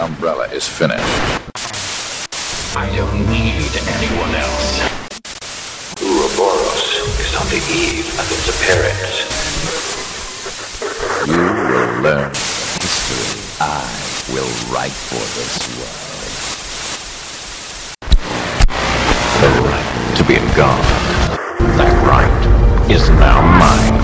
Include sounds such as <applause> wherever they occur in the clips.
Umbrella is finished. I don't need anyone else. Ouroboros is on the eve of its appearance. You will learn history. I will write for this world. The right to be in God. That right is now mine.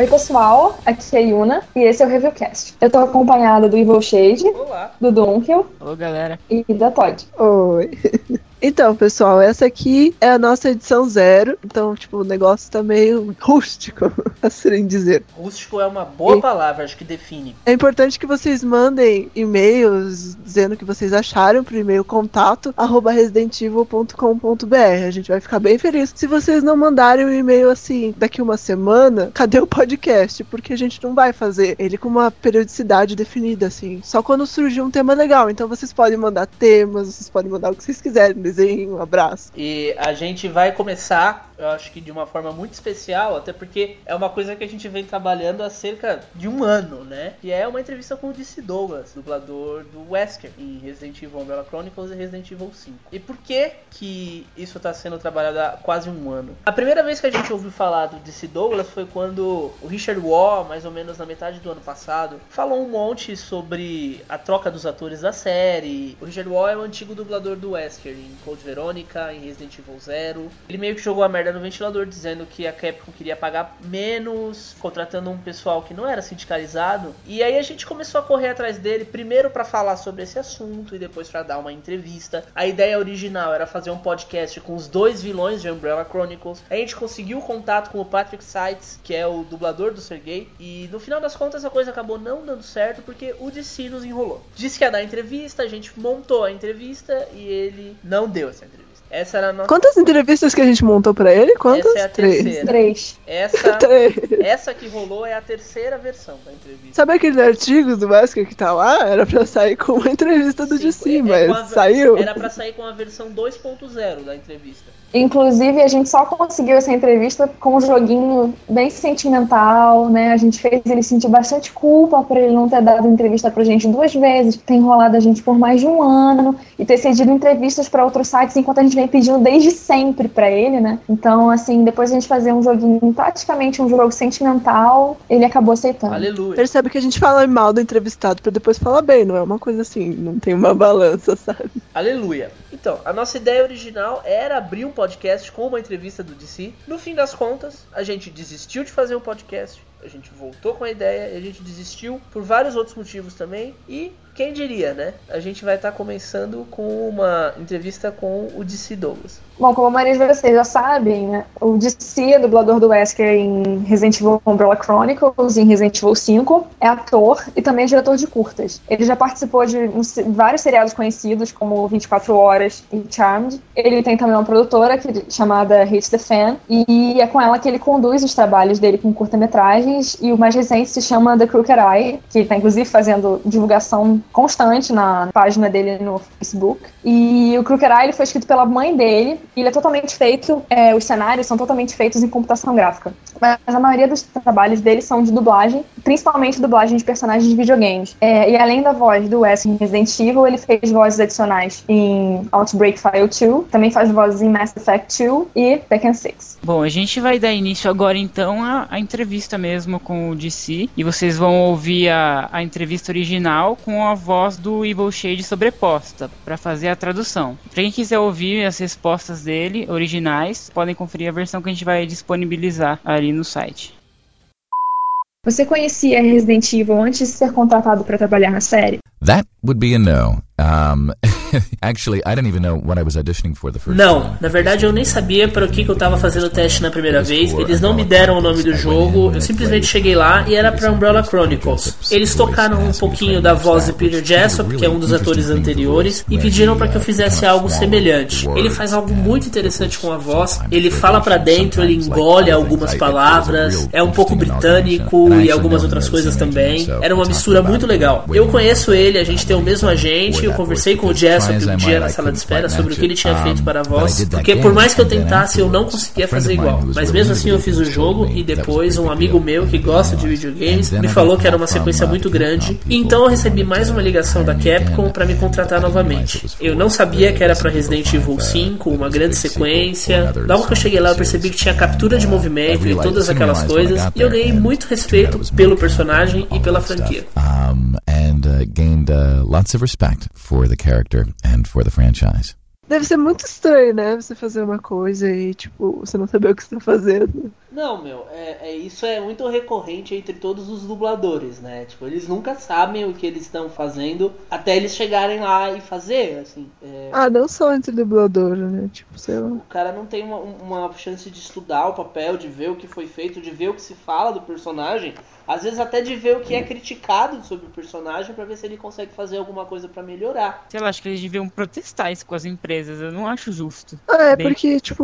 Oi, pessoal, aqui é a Yuna e esse é o Reviewcast. Eu tô acompanhada do Evil Shade, Olá. do Dunkel Alô, galera. e da Todd. Oi. <laughs> Então, pessoal, essa aqui é a nossa edição zero. Então, tipo, o negócio tá meio <laughs> rústico, <laughs> assim dizer. Rústico é uma boa E- palavra, acho que define. É importante que vocês mandem e-mails dizendo o que vocês acharam pro e-mail contato arroba residentevil.com.br. A gente vai ficar bem feliz. Se vocês não mandarem um e-mail assim daqui uma semana, cadê o podcast? Porque a gente não vai fazer ele com uma periodicidade definida, assim. Só quando surgir um tema legal. Então vocês podem mandar temas, vocês podem mandar o que vocês quiserem, desenho, um abraço. E a gente vai começar, eu acho que de uma forma muito especial, até porque é uma coisa que a gente vem trabalhando há cerca de um ano, né? Que é uma entrevista com o DC Douglas, dublador do Wesker, em Resident Evil Umbrella Chronicles e Resident Evil 5. E por que que isso está sendo trabalhado há quase um ano? A primeira vez que a gente ouviu falar do DC Douglas foi quando o Richard Waugh, mais ou menos na metade do ano passado, falou um monte sobre a troca dos atores da série. O Richard Waugh é o antigo dublador do Wesker em Code Veronica, em Resident Evil Zero. Ele meio que jogou a merda no ventilador dizendo que a Capcom queria pagar menos, contratando um pessoal que não era sindicalizado. E aí a gente começou a correr atrás dele, primeiro para falar sobre esse assunto e depois para dar uma entrevista. A ideia original era fazer um podcast com os dois vilões de Umbrella Chronicles. A gente conseguiu contato com o Patrick Seitz, que é o dublador do Sergei, e no final das contas a coisa acabou não dando certo porque o DC nos enrolou. Disse que ia dar entrevista, a gente montou a entrevista e ele não deu essa entrevista. Essa era a nossa. Quantas entrevistas que a gente montou pra ele? Quantas? Essa é a Três. terceira. Três. Essa, <laughs> Três. essa que rolou é a terceira versão da entrevista. Sabe aquele artigo do Wesker que tá lá? Era pra sair com uma entrevista do Sim, DC, é- mas é com a- saiu. Era pra sair com a versão 2.0 da entrevista. Inclusive, a gente só conseguiu essa entrevista com um joguinho bem sentimental, né? A gente fez ele sentir bastante culpa por ele não ter dado entrevista pra gente duas vezes, ter enrolado a gente por mais de um ano e ter cedido entrevistas pra outros sites enquanto a gente vem pedindo desde sempre pra ele, né? Então, assim, depois a gente fazer um joguinho, praticamente um jogo sentimental, ele acabou aceitando. Aleluia. Percebe que a gente fala mal do entrevistado pra depois falar bem, não é uma coisa assim, não tem uma balança, sabe? Aleluia. Então, a nossa ideia original era abrir um podcast com uma entrevista do DC. No fim das contas, a gente desistiu de fazer o podcast. A gente voltou com a ideia, a gente desistiu por vários outros motivos também. E quem diria, né? A gente vai estar começando com uma entrevista com o DC Douglas. Bom, como a maioria de vocês já sabem, né, o DC é dublador do Wesker em Resident Evil Umbrella Chronicles, em Resident Evil 5, é ator e também é diretor de curtas. Ele já participou de vários seriados conhecidos, como 24 Horas e Charmed. Ele tem também uma produtora que, chamada Hate the Fan, e é com ela que ele conduz os trabalhos dele com e o mais recente se chama The Crooked Eye, que está inclusive fazendo divulgação constante na página dele no Facebook. E o Crooked Eye ele foi escrito pela mãe dele, e ele é totalmente feito, é, os cenários são totalmente feitos em computação gráfica. Mas a maioria dos trabalhos dele são de dublagem, principalmente dublagem de personagens de videogames. É, e além da voz do Wes em Resident Evil, ele fez vozes adicionais em Outbreak File 2, também faz vozes em Mass Effect 2 e Tekken 6. Bom, a gente vai dar início agora então à, à entrevista mesmo com o DC e vocês vão ouvir a, a entrevista original com a voz do Evil Shade sobreposta para fazer a tradução. Para quem quiser ouvir as respostas dele originais, podem conferir a versão que a gente vai disponibilizar ali no site. Você conhecia Resident Evil antes de ser contratado para trabalhar na série? That would be a no. Um, <laughs> actually, I didn't even know what I was auditioning for the first Não, time. na verdade eu nem sabia para o que, que eu tava fazendo o teste na primeira vez. Eles não me deram o nome do jogo, eu simplesmente cheguei lá e era pra Umbrella Chronicles. Eles tocaram um pouquinho da voz do Peter Jessop, que é um dos atores anteriores, e pediram para que eu fizesse algo semelhante. Ele faz algo muito interessante com a voz, ele fala pra dentro, ele engole algumas palavras, é um pouco britânico e algumas outras coisas também. Era uma mistura muito legal. Eu conheço ele, a gente tem o mesmo agente, eu conversei com o Jessop um dia na sala de espera sobre o que ele tinha feito para a voz, porque por mais que eu tentasse, eu não conseguia fazer igual. Mas mesmo assim eu fiz o jogo e depois um amigo meu que gosta de videogames me falou que era uma sequência muito grande, então eu recebi mais uma ligação da Capcom para me contratar novamente. Eu não sabia que era para Resident Evil 5, uma grande sequência. Logo que eu cheguei lá eu percebi que tinha captura de movimento e todas aquelas coisas, e eu ganhei muito respeito pelo personagem e pela franquia. For the character and for the franchise. Deve ser muito estranho, né? Você fazer uma coisa e, tipo, você não saber o que você tá fazendo. Não, meu, é, é, isso é muito recorrente entre todos os dubladores, né? Tipo, eles nunca sabem o que eles estão fazendo até eles chegarem lá e fazer, assim. é, Ah, não só entre dublador, né? Tipo, sei lá. o cara não tem uma, uma chance de estudar o papel, de ver o que foi feito, de ver o que se fala do personagem, às vezes até de ver o que é criticado sobre o personagem pra ver se ele consegue fazer alguma coisa pra melhorar. Sei lá, acho que eles deviam protestar isso com as empresas. Eu não acho justo. Ah, é Bem- porque, tipo,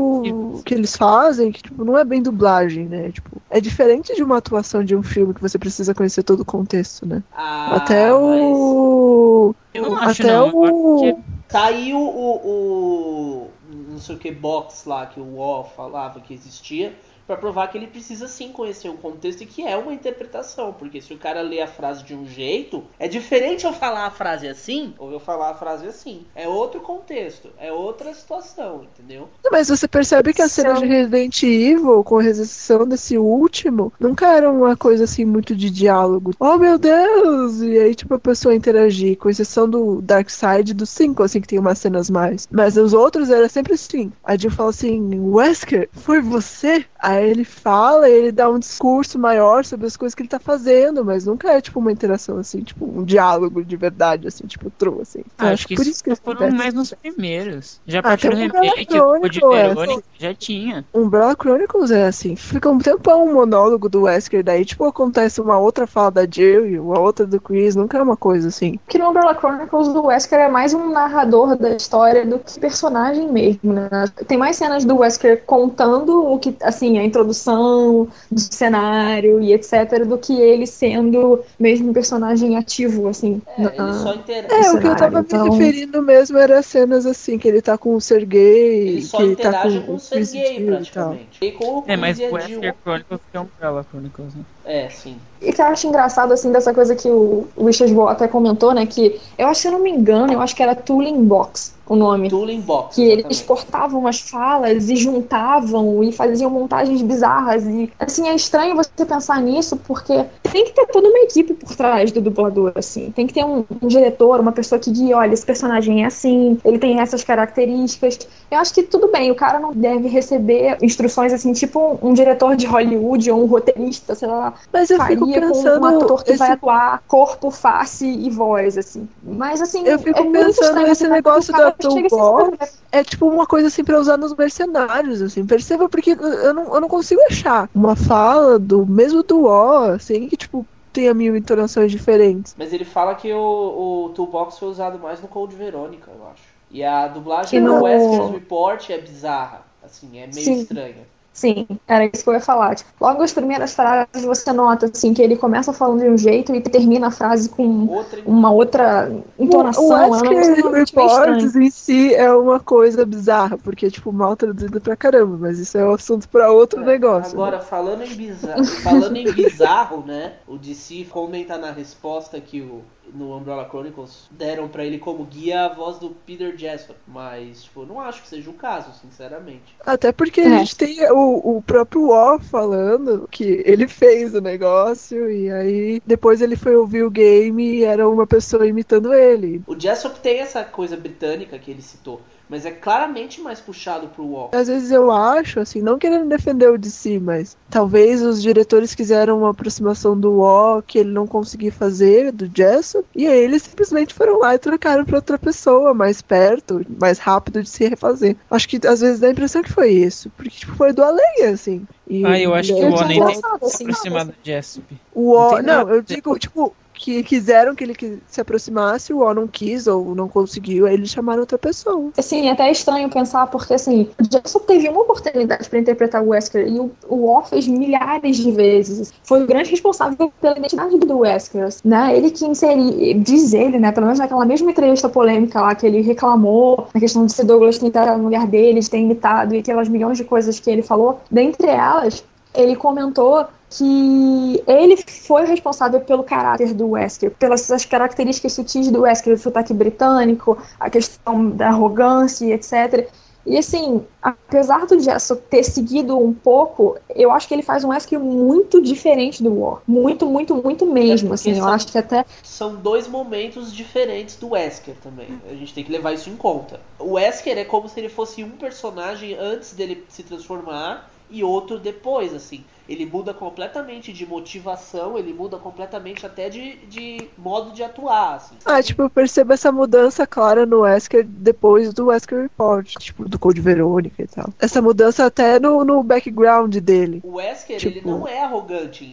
o que eles fazem, que tipo, não é bem dublagem, né? Tipo, é diferente de uma atuação de um filme que você precisa conhecer todo o contexto, né? Ah, Até mas o. Eu não acho, Até não. O. acho que Tá aí o, o, o- não sei o que box lá que o O falava que existia pra provar que ele precisa sim conhecer o contexto e que é uma interpretação, porque se o cara lê a frase de um jeito, é diferente eu falar a frase assim ou eu falar a frase assim. É outro contexto, é outra situação, entendeu? Mas você percebe que as São- cenas de Resident Evil, com exceção desse último, nunca era uma coisa assim muito de diálogo. Oh meu Deus! E aí, tipo, a pessoa interagir, com exceção do Dark Side do 5, assim, que tem umas cenas mais. Mas os outros era sempre assim. A Jill fala assim: Wesker, foi você? Aí ele fala, ele dá um discurso maior sobre as coisas que ele tá fazendo, mas nunca é tipo uma interação assim, tipo um diálogo de verdade, assim, tipo true, assim. Ah, Eu acho que por isso que foram mais nos primeiros. Já Ah, partir do um remake, o é, Verônica já tinha. Umbrella Chronicles é assim, fica um tempão um monólogo do Wesker, daí tipo acontece uma outra fala da Jill e uma outra do Chris, nunca é uma coisa assim. Que no Umbrella Chronicles o Wesker é mais um narrador da história do que personagem mesmo, né? Tem mais cenas do Wesker contando o que, assim, a introdução do cenário e etc, do que ele sendo mesmo um personagem ativo, assim. É, na- ele só interage. É, o que eu tava então- me referindo mesmo era cenas assim, que ele tá com o Sergei, Ele só que ele tá interage com, com o Sergei, e praticamente. E com o É, mas o. Wesker Chronicles que é Umbrella Chronicles, né? É, sim. E que eu acho engraçado, assim, dessa coisa que o o Richard Ball até comentou, né? Que eu acho, se eu não me engano, eu acho que era Tooling Box o nome. Tooling Box. Que eles exatamente. cortavam as falas e juntavam e faziam montagens bizarras. E assim, é estranho você pensar nisso, porque tem que ter toda uma equipe por trás do dublador, assim. Tem que ter um, um diretor, uma pessoa que guia, olha, esse personagem é assim, ele tem essas características. Eu acho que tudo bem, o cara não deve receber instruções assim, tipo um, um diretor de Hollywood ou um roteirista, sei lá, Mas eu faria fico com pensando um ator que esse vai atuar corpo, face e voz, assim. Mas assim, Eu fico é muito pensando nesse negócio da sem Toolbox. saber. é tipo uma coisa assim pra usar nos mercenários, assim. Perceba porque eu não, eu não consigo achar uma fala do mesmo do O, assim, que tipo tenha mil entonações diferentes. Mas ele fala que o, o Toolbox foi usado mais no Code Verônica, eu acho. E a dublagem do no- Wesker's Report é bizarra. Assim, é meio Sim. estranha. Sim, era isso que eu ia falar. Tipo, logo as primeiras frases você nota assim que ele começa falando de um jeito e termina a frase com Outra uma outra entonação. o é negócio Wesker realmente meio estranho. Reports em si é uma coisa bizarra, porque é tipo mal traduzido pra caramba, mas isso é um assunto pra outro negócio. Agora, falando em, bizarro, falando em bizarro, né? O DC comenta na resposta que o, no Umbrella Chronicles deram pra ele como guia a voz do Peter Jessup. Mas, tipo, eu não acho que seja o caso, sinceramente. Até porque É. a gente tem o, o próprio O falando que ele fez o negócio e aí depois ele foi ouvir o game e era uma pessoa imitando ele. O Jessup tem essa coisa britânica que ele citou, mas é claramente mais puxado pro Wall. Às vezes eu acho, assim, não querendo defender o DC, mas talvez os diretores quiseram uma aproximação do O que ele não conseguia fazer, do Jessup, e aí eles simplesmente foram lá e trocaram pra outra pessoa, mais perto, mais rápido de se refazer. Acho que às vezes dá a impressão que foi isso, porque tipo, foi do além, assim. E- Ah, eu acho que o tinha O nem tem se assim, aproximar do Jessup. O O, Não eu digo, tipo, que quiseram que ele se aproximasse, o O não quis ou não conseguiu, aí eles chamaram outra pessoa. Assim, é até estranho pensar, porque assim, Jackson teve uma oportunidade para interpretar o Wesker e o, o fez milhares de vezes. Foi o grande responsável pela identidade do Wesker, né? Ele que inseriu, diz ele, né? Pelo menos naquela mesma entrevista polêmica lá que ele reclamou na questão de se Douglas entrado no lugar dele, de ter imitado e aquelas milhões de coisas que ele falou. Dentre elas, ele comentou que ele foi o responsável pelo caráter do Wesker, pelas as características sutis do Wesker, o sotaque britânico, a questão da arrogância, etc. E assim, apesar do Jessel ter seguido um pouco, eu acho que ele faz um Wesker muito diferente do War. Muito, muito, muito mesmo. É Assim, eu são- acho que até São dois momentos diferentes do Wesker também. A gente tem que levar isso em conta. O Wesker é como se ele fosse um personagem antes dele se transformar e outro depois, assim. Ele muda completamente de motivação, ele muda completamente até de, de modo de atuar, assim. Ah, tipo, eu percebo essa mudança clara no Wesker depois do Wesker Report, tipo, do Code Verônica e tal. Essa mudança até no, no background dele. O Wesker, ele Tipo- não é arrogante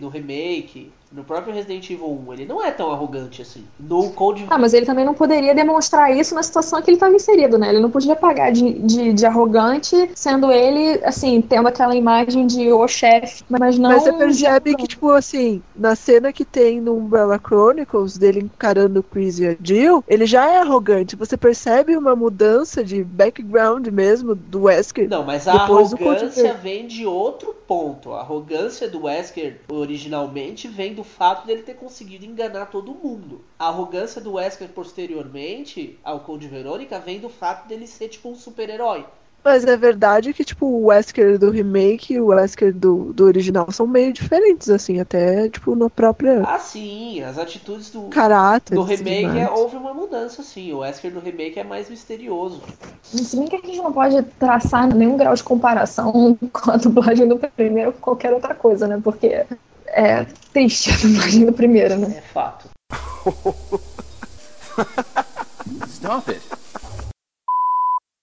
no remake, no próprio Resident Evil 1, ele não é tão arrogante assim. No Code Ah, mas ele também não poderia demonstrar isso na situação que ele estava inserido, né? Ele não podia pagar de, de, de arrogante, sendo ele, assim, tendo aquela imagem de o chefe, mas não. Mas você de percebe arrogante. que, tipo, assim, na cena que tem no Umbrella Chronicles, dele encarando o Chris e a Jill, ele já é arrogante. Você percebe uma mudança de background mesmo do Wesker. Não, mas a arrogância vem de outro ponto. A arrogância do Wesker originalmente vem do fato dele ter conseguido enganar todo mundo. A arrogância do Wesker posteriormente ao Code Verônica vem do fato dele ser tipo um super-herói. Mas é verdade que, tipo, o Wesker do remake e o Wesker do, do original são meio diferentes, assim, até, tipo, no próprio Ah, sim, as atitudes do, caráter. do remake é- houve uma mudança, sim. O Wesker do remake é mais misterioso. Se bem que a gente não pode traçar nenhum grau de comparação <laughs> com a dublagem do primeiro com qualquer outra coisa, né? Porque é triste <laughs> a dublagem do primeiro, né? É fato. Stop it.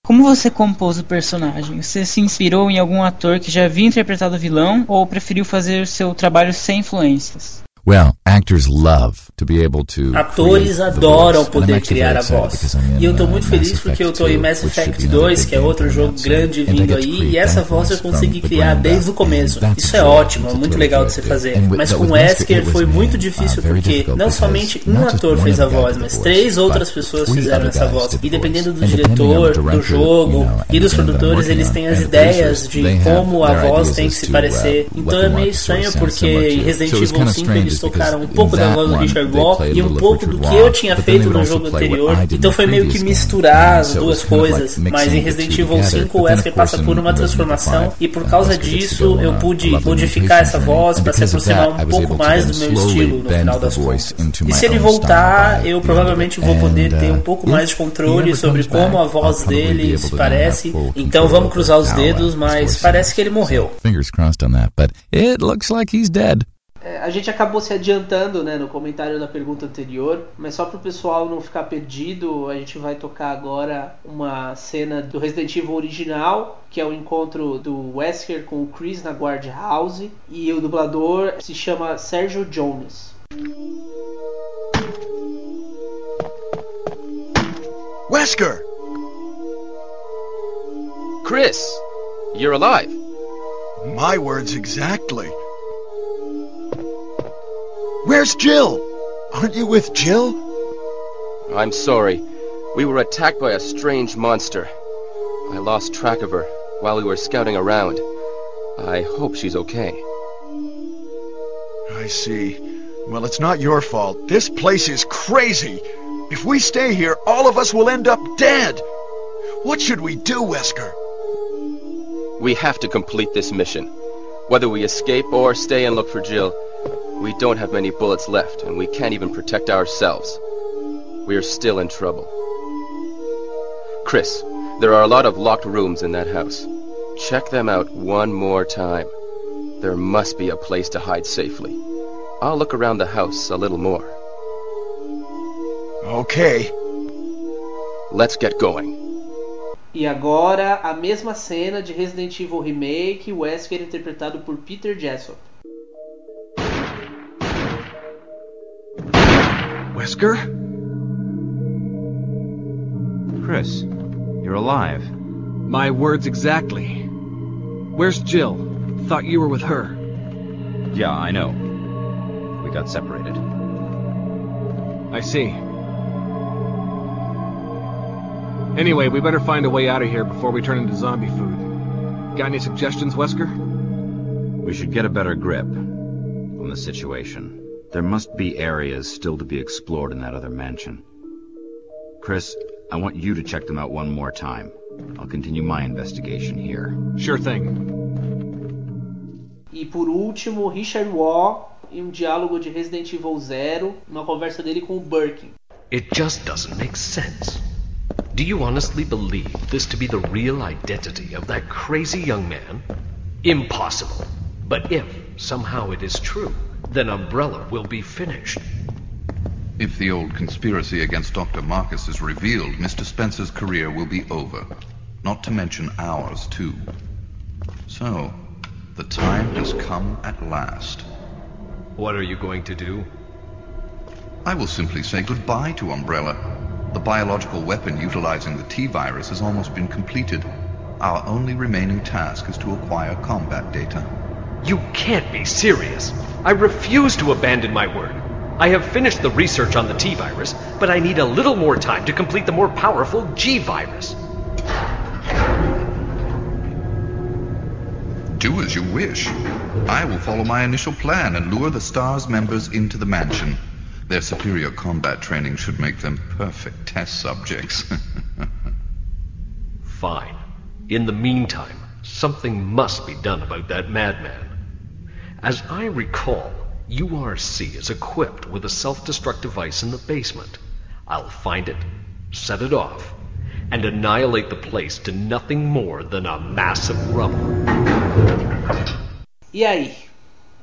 Como você compôs o personagem? Você se inspirou em algum ator que já havia interpretado o vilão ou preferiu fazer o seu trabalho sem influências? Well, actors love to be able to Atores adoram poder criar a voz. E eu tô uh, muito feliz porque eu tô em Mass 2, which Effect should be another 2, big que é outro jogo grande vindo aí, e essa voz eu consegui criar desde o começo. Isso é ótimo, é muito legal de se fazer. Mas com Wesker, foi muito uh, difícil porque não somente um ator fez a voz, mas três outras pessoas fizeram essa voz. E dependendo do diretor, do jogo e dos produtores, eles têm as ideias de como a voz tem que se parecer. Então é meio estranho porque em. Resident Evil kinda 5 strange eles tocaram um pouco da voz do Richard a e um pouco do que eu tinha feito no jogo anterior. Então foi meio que misturar as duas coisas. Mas em Resident Evil together. 5 o Wesker passa por uma transformação 5, e por causa disso eu pude modificar essa mutation voz para se aproximar um pouco mais do meu estilo no final das contas. E se ele voltar, eu provavelmente vou poder ter um uh, pouco mais de controle sobre como a voz dele se parece. Então vamos cruzar os dedos, mas parece que ele morreu. Fingers crossed on that, but it looks like he's dead. É, a gente acabou se adiantando né, no comentário da pergunta anterior, mas só para o pessoal não ficar perdido, a gente vai tocar agora uma cena do Resident Evil original, que é o encontro do Wesker com o Chris na Guard House, e o dublador se chama Sérgio Jones. Wesker! Chris, you're alive. My words exactly. Where's Jill? Aren't you with Jill? I'm sorry. We were attacked by a strange monster. I lost track of her while we were scouting around. I hope she's okay. I see. Well, it's not your fault. This place is crazy. If we stay here, all of us will end up dead. What should we do, Wesker? We have to complete this mission. Whether we escape or stay and look for Jill, we don't have many bullets left, and we can't even protect ourselves. We are still in trouble. Chris, there are a lot of locked rooms in that house. Check them out one more time. There must be a place to hide safely. I'll look around the house a little more. Okay. Let's get going. E agora a mesma cena de Resident Evil Remake, Wesker interpretado por Peter Jessop. Wesker? Chris, you're alive. My words exactly. Where's Jill? Thought you were with her. Yeah, I know. We got separated. I see. Anyway, we better find a way out of here before we turn into zombie food. Got any suggestions, Wesker? We should get a better grip on the situation. There must be areas still to be explored in that other mansion. Chris, I want you to check them out one more time. I'll continue my investigation here. Sure thing. E por último, Richard Waugh em um diálogo de Resident Evil Zero, uma conversa dele com o Birkin. It just doesn't make sense. Do you honestly believe this to be the real identity of that crazy young man? Impossible. But if somehow it is true, then Umbrella will be finished. If the old conspiracy against Dr. Marcus is revealed, Mr. Spencer's career will be over. Not to mention ours, too. So, the time has come at last. What are you going to do? I will simply say goodbye to Umbrella. The biological weapon utilizing the T-virus has almost been completed. Our only remaining task is to acquire combat data. You can't be serious. I refuse to abandon my word. I have finished the research on the T virus, but I need a little more time to complete the more powerful G virus. Do as you wish. I will follow my initial plan and lure the STARS members into the mansion. Their superior combat training should make them perfect test subjects. <laughs> Fine. In the meantime, something must be done about that madman. As I recall, URC is equipped with a self-destruct device in the basement. I'll find it, set it off, and annihilate the place to nothing more than a mass of rubble. E aí?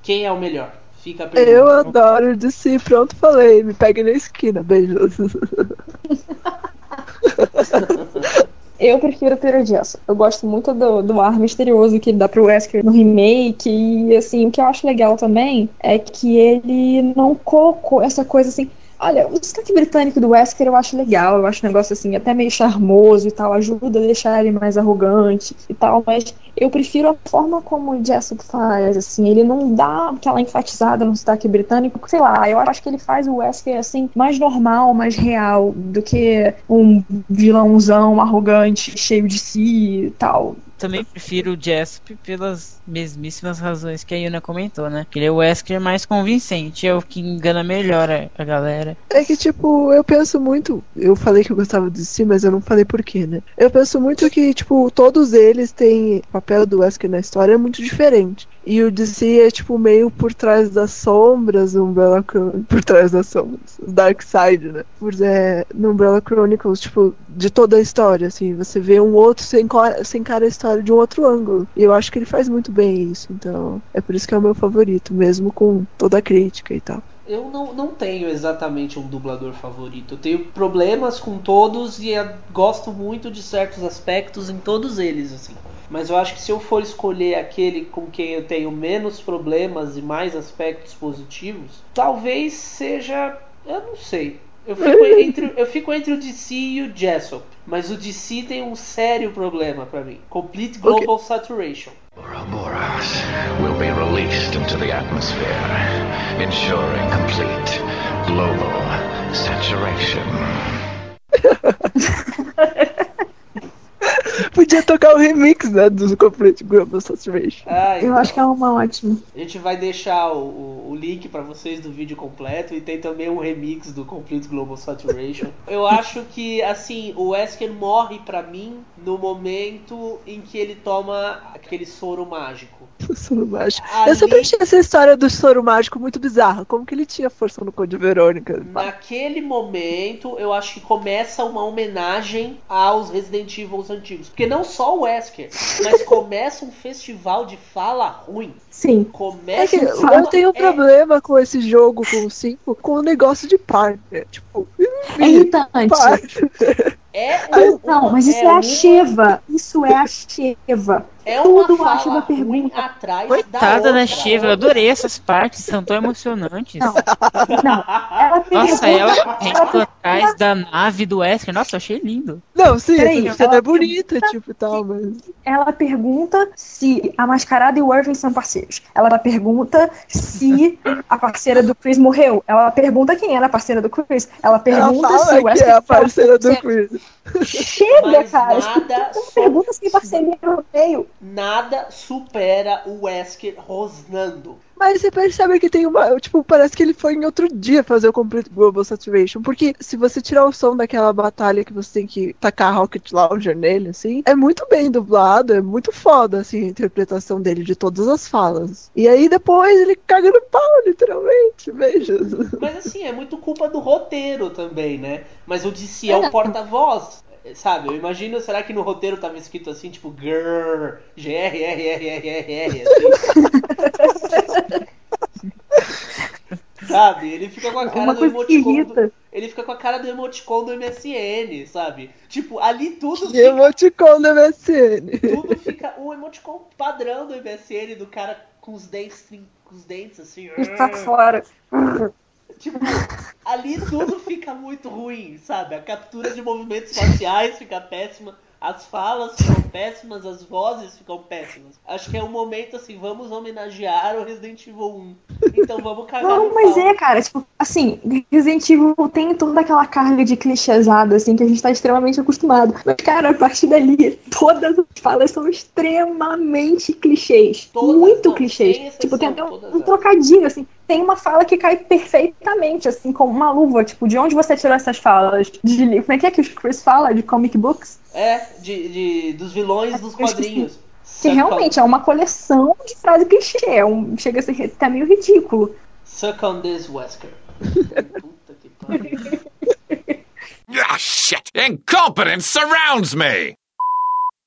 Quem é o melhor? Fica a pergunta. Eu adoro de si, pronto, falei. Me pegue na esquina, beijos. <laughs> Eu prefiro o Peter Jackson. Eu gosto muito do, do ar misterioso que ele dá pro Wesker no remake. E, assim, o que eu acho legal também é que ele não colocou essa coisa assim. Olha, o sotaque britânico do Wesker eu acho legal, eu acho um negócio assim, até meio charmoso e tal, ajuda a deixar ele mais arrogante e tal, mas eu prefiro a forma como o Jessup faz, assim, ele não dá aquela enfatizada no sotaque britânico, sei lá, eu acho que ele faz o Wesker, assim, mais normal, mais real, do que um vilãozão arrogante, cheio de si e tal. Também prefiro o Jessup pelas mesmíssimas razões que a Yuna comentou, né? Ele é o Wesker mais convincente, é o que engana melhor a, a galera. É que, tipo, eu penso muito. Eu falei que eu gostava de si, mas eu não falei porquê, né? Eu penso muito que, tipo, todos eles têm. O papel do Wesker na história é muito diferente. E o DC é, tipo, meio por trás das sombras, Umbrella Chronicles. Por trás das sombras. Dark Side, né? Por, é, no Umbrella Chronicles, tipo, de toda a história, assim. Você vê um outro sem, sem cara a história de um outro ângulo. E eu acho que ele faz muito bem isso. Então, é por isso que é o meu favorito, mesmo com toda a crítica e tal. Eu não, não tenho exatamente um dublador favorito. Eu tenho problemas com todos e gosto muito de certos aspectos em todos eles, assim. Mas eu acho que se eu for escolher aquele com quem eu tenho menos problemas e mais aspectos positivos, talvez seja. Eu não sei. Eu fico <laughs> entre, eu fico entre o DC e o Jessop. Mas o DC tem um sério problema para mim: Complete Global okay. Saturation. Ouroboros will be released into the atmosphere, ensuring complete global saturation. <laughs> <laughs> Podia tocar o remix, né, do Complete Global Saturation. Ah, Eu acho que é uma ótima. A gente vai deixar o, o, o link para vocês do vídeo completo e tem também um remix do Complete Global Saturation. <laughs> Eu acho que, assim, o Wesker morre para mim no momento em que ele toma aquele soro mágico. O soro mágico. Ali... Eu sempre achei essa história do soro mágico muito bizarra. Como que ele tinha força no Code Verônica? Naquele momento, eu acho que começa uma homenagem aos Resident Evil antigos. Porque não só o Wesker, mas começa um festival de fala ruim. Sim. Começa é que um eu tenho um é... problema com esse jogo, com o 5, com o negócio de partner. Tipo, é irritante. É Mas um- não, mas isso é é, a Sheva. Isso é a Sheva. É uma Tudo fala a Sheva ruim pergunta. atrás Coitada da da outra. Shiva, eu adorei essas partes, são tão emocionantes. Não, ela pergunta. Nossa, ela ela indo atrás da nave do Wesker. Nossa, eu achei lindo. Não, sim, Peraí, essa cena ela é bonita, tipo, tal, mas... ela pergunta se a Mascarada e o Irving são parceiros. Ela pergunta se a parceira do Chris morreu. Ela pergunta quem era a parceira do Chris. Ela Ela pergunta fala se o Wesker é a parceira do parceiro. Chris. Chega, Mas cara. nada Ela pergunta se tem parceria no meio. Nada supera o Wesker rosnando. Mas você percebe que tem uma. Tipo, parece que ele foi em outro dia fazer o Complete Global Saturation. Porque se você tirar o som daquela batalha que você tem que tacar Rocket Launcher nele, assim, é muito bem dublado, é muito foda, assim, a interpretação dele de todas as falas. E aí depois ele caga no pau, literalmente, veja. Mas assim, é muito culpa do roteiro também, né? Mas o DC é o porta-voz. Sabe, eu imagino, será que no roteiro tava escrito assim, tipo, grrr, G-R-R-R-R-R, assim? sabe? Ele fica com a cara Uma do emoticon. Do, ele fica com a cara do emoticon do MSN, sabe? Tipo, ali tudo fica, emoticon da MSN. tudo fica o emoticon padrão do MSN, do cara com os dentes, com os dentes assim. Tá fora. <laughs> <laughs> Tipo, ali tudo fica muito ruim, sabe? A captura de movimentos faciais fica péssima, as falas ficam péssimas, as vozes ficam péssimas. Acho que é um momento assim, vamos homenagear o Resident Evil 1. Então vamos cagar Não, mas pau. é, cara, tipo, assim, Resident Evil tem toda aquela carga de clichêsada, assim, que a gente tá extremamente acostumado. Mas, cara, a partir dali, todas as falas são extremamente clichês. Todas, muito não, clichês. exceção, tipo, tem até um, um trocadilho, assim. Tem uma fala que cai perfeitamente, assim, como uma luva. Tipo, de onde você tirou essas falas? De, como é que é que o Chris fala? De comic books? É, de, de- dos vilões dos quadrinhos. Que realmente é uma coleção de frase clichê. É um, chega a ser até meio ridículo. Suck on this, Wesker. Puta que pariu. <laughs> Ah, shit! Incompetence surrounds me!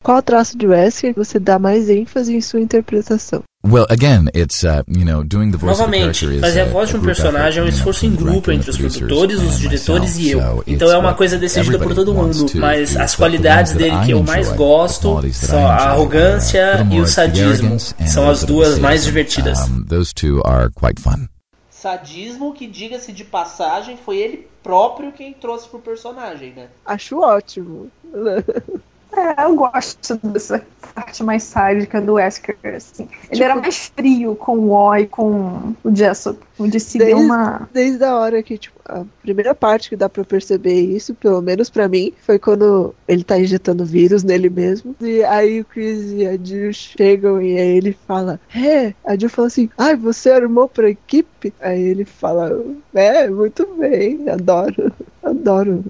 Qual traço de Wesker você dá mais ênfase em sua interpretação? Well, again, it's uh, you know doing the voice Novamente, of the character is fazer a a- voz de a um personagem é um esforço em between the grupo entre os produtores, os and diretores e eu. Então it's é uma coisa decidida por todo mundo, mas as but the qualidades dele I que eu mais gosto são a arrogância are, e o sadismo. arrogance and São as duas mais divertidas. Those two are quite fun. Sadismo que, diga-se de passagem, foi ele próprio quem trouxe pro personagem, né? Acho ótimo. <laughs> É, eu gosto dessa parte mais sádica do Wesker, assim. Ele era mais frio com o O e com o Jessup. O DC deu Desde, uma... desde a hora que, tipo, a primeira parte que dá pra perceber isso, pelo menos pra mim, foi quando ele tá injetando vírus nele mesmo. E aí o Chris e a Jill chegam e aí ele fala, é, a Jill fala assim, ai, você armou pra equipe? Aí ele fala, é, muito bem, adoro, <laughs> adoro.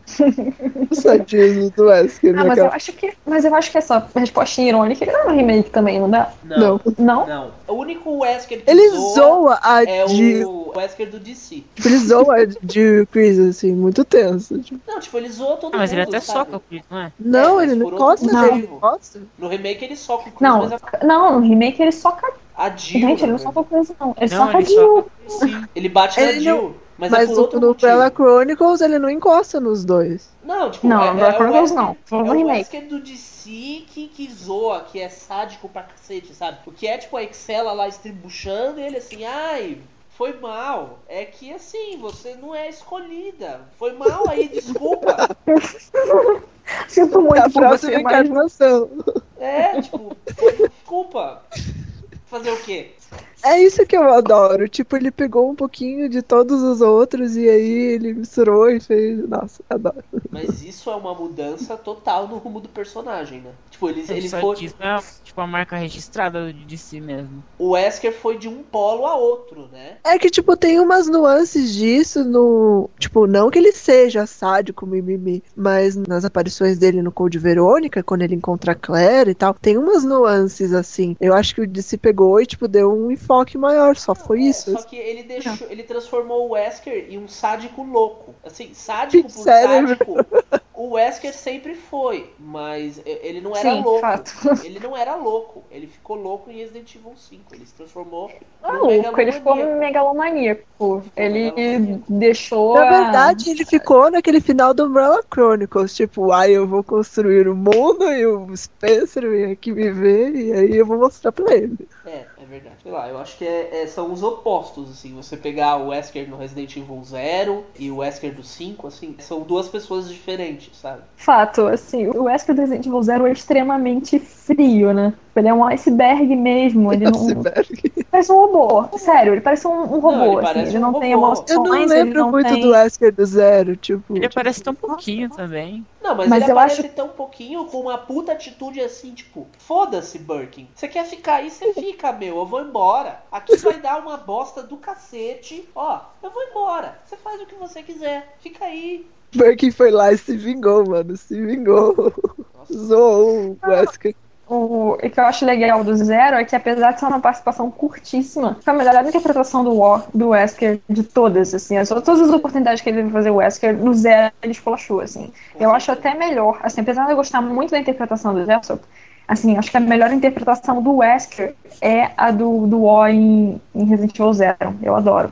o sadismo do Wesker. Ah, mas naquela- eu acho que, mas eu acho que essa resposta irônica ele dá no remake também, não dá? Não. Não? Não. O único Wesker que Ele zoa zoa a é Jill. o Wesker do DC. Tipo, ele zoa a Jill Chris, assim, muito tenso. Tipo, Não, tipo, ele zoa todo Ah, mas mundo, ele até sabe? soca o Chris, não é? não, mas ele não encosta encosta. No remake ele soca o Chris, Não, mas a, não, no remake ele soca. a Jill... Gente, ele não soca coisa, não. Ele Não, soca a ele Jill. soca- <laughs> Ele bate na Ele Jill, não- mas, Mas é por no, outro no motivo. Umbrella Chronicles ele não encosta nos dois. Não, tipo, Não, é, no é, o Chronicles Wesker, não. Foi é no o remake. Wesker do DC que, que zoa, que é sádico pra cacete, sabe? Porque é tipo a Excela lá estribuchando e ele assim, ai, foi mal. É que assim, você não é escolhida. Foi mal aí, desculpa. <laughs> Sinto muito a por você, mas encarnação. É, tipo, foi- desculpa. Fazer o quê? É isso que eu adoro. Tipo, ele pegou um pouquinho de todos os outros e aí ele misturou e fez. Nossa, adoro. Mas isso é uma mudança total no rumo do personagem, né? Tipo, ele, ele foi. é tipo a marca registrada de si mesmo. O Wesker foi de um polo a outro, né? É que, tipo, tem umas nuances disso no. Tipo, não que ele seja sádico, mimimi, mas nas aparições dele no Code Verônica, quando ele encontra a Claire e tal, tem umas nuances assim. Eu acho que o DC pegou e, tipo, deu um enfoque maior, só foi É, isso. Só que ele deixou, ele transformou o Wesker em um sádico louco. Assim, sádico por Cérebro. sádico. O Wesker sempre foi, mas ele não era Sim, louco. fato. <laughs> Ele não era louco. Ele ficou louco em Resident Evil 5. Ele se transformou Maluco, ele ficou megalomaníaco. Ele deixou. Na a- verdade, ele ficou naquele final do Umbrella Chronicles, tipo, ai, eu vou construir o mundo e o Spencer vem aqui me ver e aí eu vou mostrar pra ele. É, é verdade. Sei lá, eu acho que é- é- são os opostos, assim. Você pegar o Wesker no Resident Evil 0 e o Wesker do 5, assim, são duas pessoas diferentes, sabe? Fato, assim, o Wesker do Resident Evil Zero é extremamente frio, né? Ele é um iceberg mesmo. Ele não. <laughs> Parece um robô. Sério, ele parece um, um robô. ele assim, parece ele um não tem robô. emoções. Eu não lembro não muito tem... do Wesker do Zero, tipo. Ele aparece tão pouquinho também. Não, mas, Mas ele eu aparece acho- tão pouquinho com uma puta atitude assim, tipo, foda-se, Birkin. Você quer ficar aí, você fica, meu. Eu vou embora. Aqui vai dar uma bosta do cacete. Ó, eu vou embora. Você faz o que você quiser. Fica aí. Birkin foi lá e se vingou, mano. Se vingou. Zoou o Wesker. O, o que eu acho legal do Zero é que, apesar de ser uma participação curtíssima, foi a melhor interpretação do, War, do Wesker de todas, assim. As, todas as oportunidades que ele teve de fazer o Wesker, no Zero ele esculachou, assim. Eu acho até melhor, assim, apesar de eu gostar muito da interpretação do Jefferson, assim, acho que a melhor interpretação do Wesker é a do, do War em, em Resident Evil Zero. Eu adoro.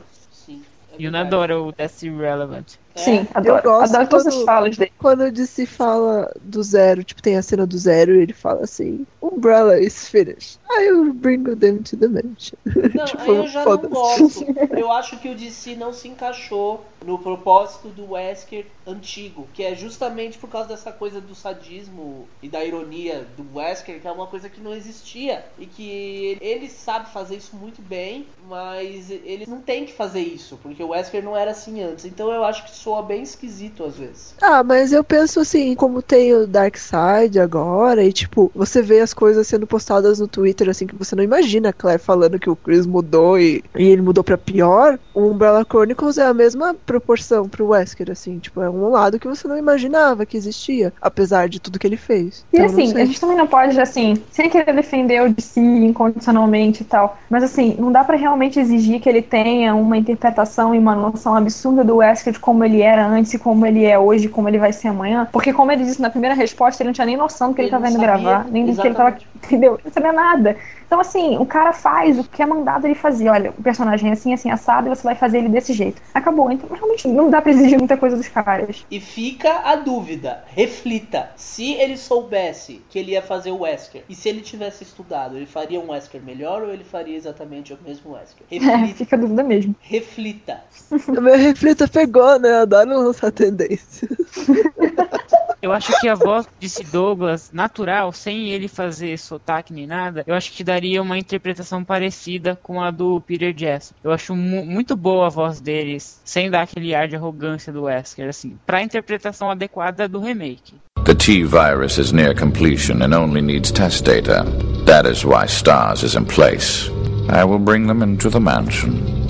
E eu não adoro o That's Irrelevant. Sim, Eu adoro. gosto Adoro todas as quando- falas dele. Quando o DC fala do zero, tipo, tem a cena do zero e ele fala assim: Umbrella is finished. I will bring them to the mansion. <laughs> Não, Tipo, eu já foda-se. não gosto. <laughs> Eu acho que o DC não se encaixou no propósito do Wesker antigo, que é justamente por causa dessa coisa do sadismo e da ironia do Wesker, que é uma coisa que não existia e que ele sabe fazer isso muito bem, mas ele não tem que fazer isso, porque o Wesker não era assim antes. Então eu acho que soa bem esquisito às vezes. Ah, mas eu penso assim, como tem o Darkseid agora, e tipo, você vê as coisas sendo postadas no Twitter, assim, que você não imagina a Claire falando que o Chris mudou e, e ele mudou pra pior. O Umbrella Chronicles é a mesma proporção pro Wesker, assim, tipo, é um lado que você não imaginava que existia, apesar de tudo que ele fez. E Então, assim, a gente também não pode, assim, sem querer defender o DC incondicionalmente e tal, mas assim, não dá pra realmente exigir que ele tenha uma interpretação e uma noção absurda do Wesker de como ele era antes e como ele é hoje, como ele vai ser amanhã, porque como ele disse na primeira resposta, ele não tinha nem noção do que ele, Ele tava não indo gravar, nem do que ele tava, exatamente. <laughs> entendeu? Ele não sabia nada. Então, assim, o cara faz o que é mandado ele fazer. Olha, o personagem é assim, assim, assado, e você vai fazer ele desse jeito. Acabou. Então, realmente, não dá pra exigir muita coisa dos caras. E fica a dúvida, reflita. Se ele soubesse que ele ia fazer o Wesker, e se ele tivesse estudado, ele faria um Wesker melhor ou ele faria exatamente o mesmo Wesker? <laughs> É, Reflita. fica a dúvida mesmo. reflita. <laughs> A minha reflita pegou, né? Eu adoro lançar tendência. <laughs> Eu acho que a voz de C. Douglas, natural, sem ele fazer sotaque nem nada, eu acho que daria uma interpretação parecida com a do Peter Jackson. Eu acho mu- muito boa a voz deles, sem dar aquele ar de arrogância do Wesker, assim, pra interpretação adequada do remake. The T virus is near completion and only needs test data. That is why STARS is in place. I will bring them into the mansion.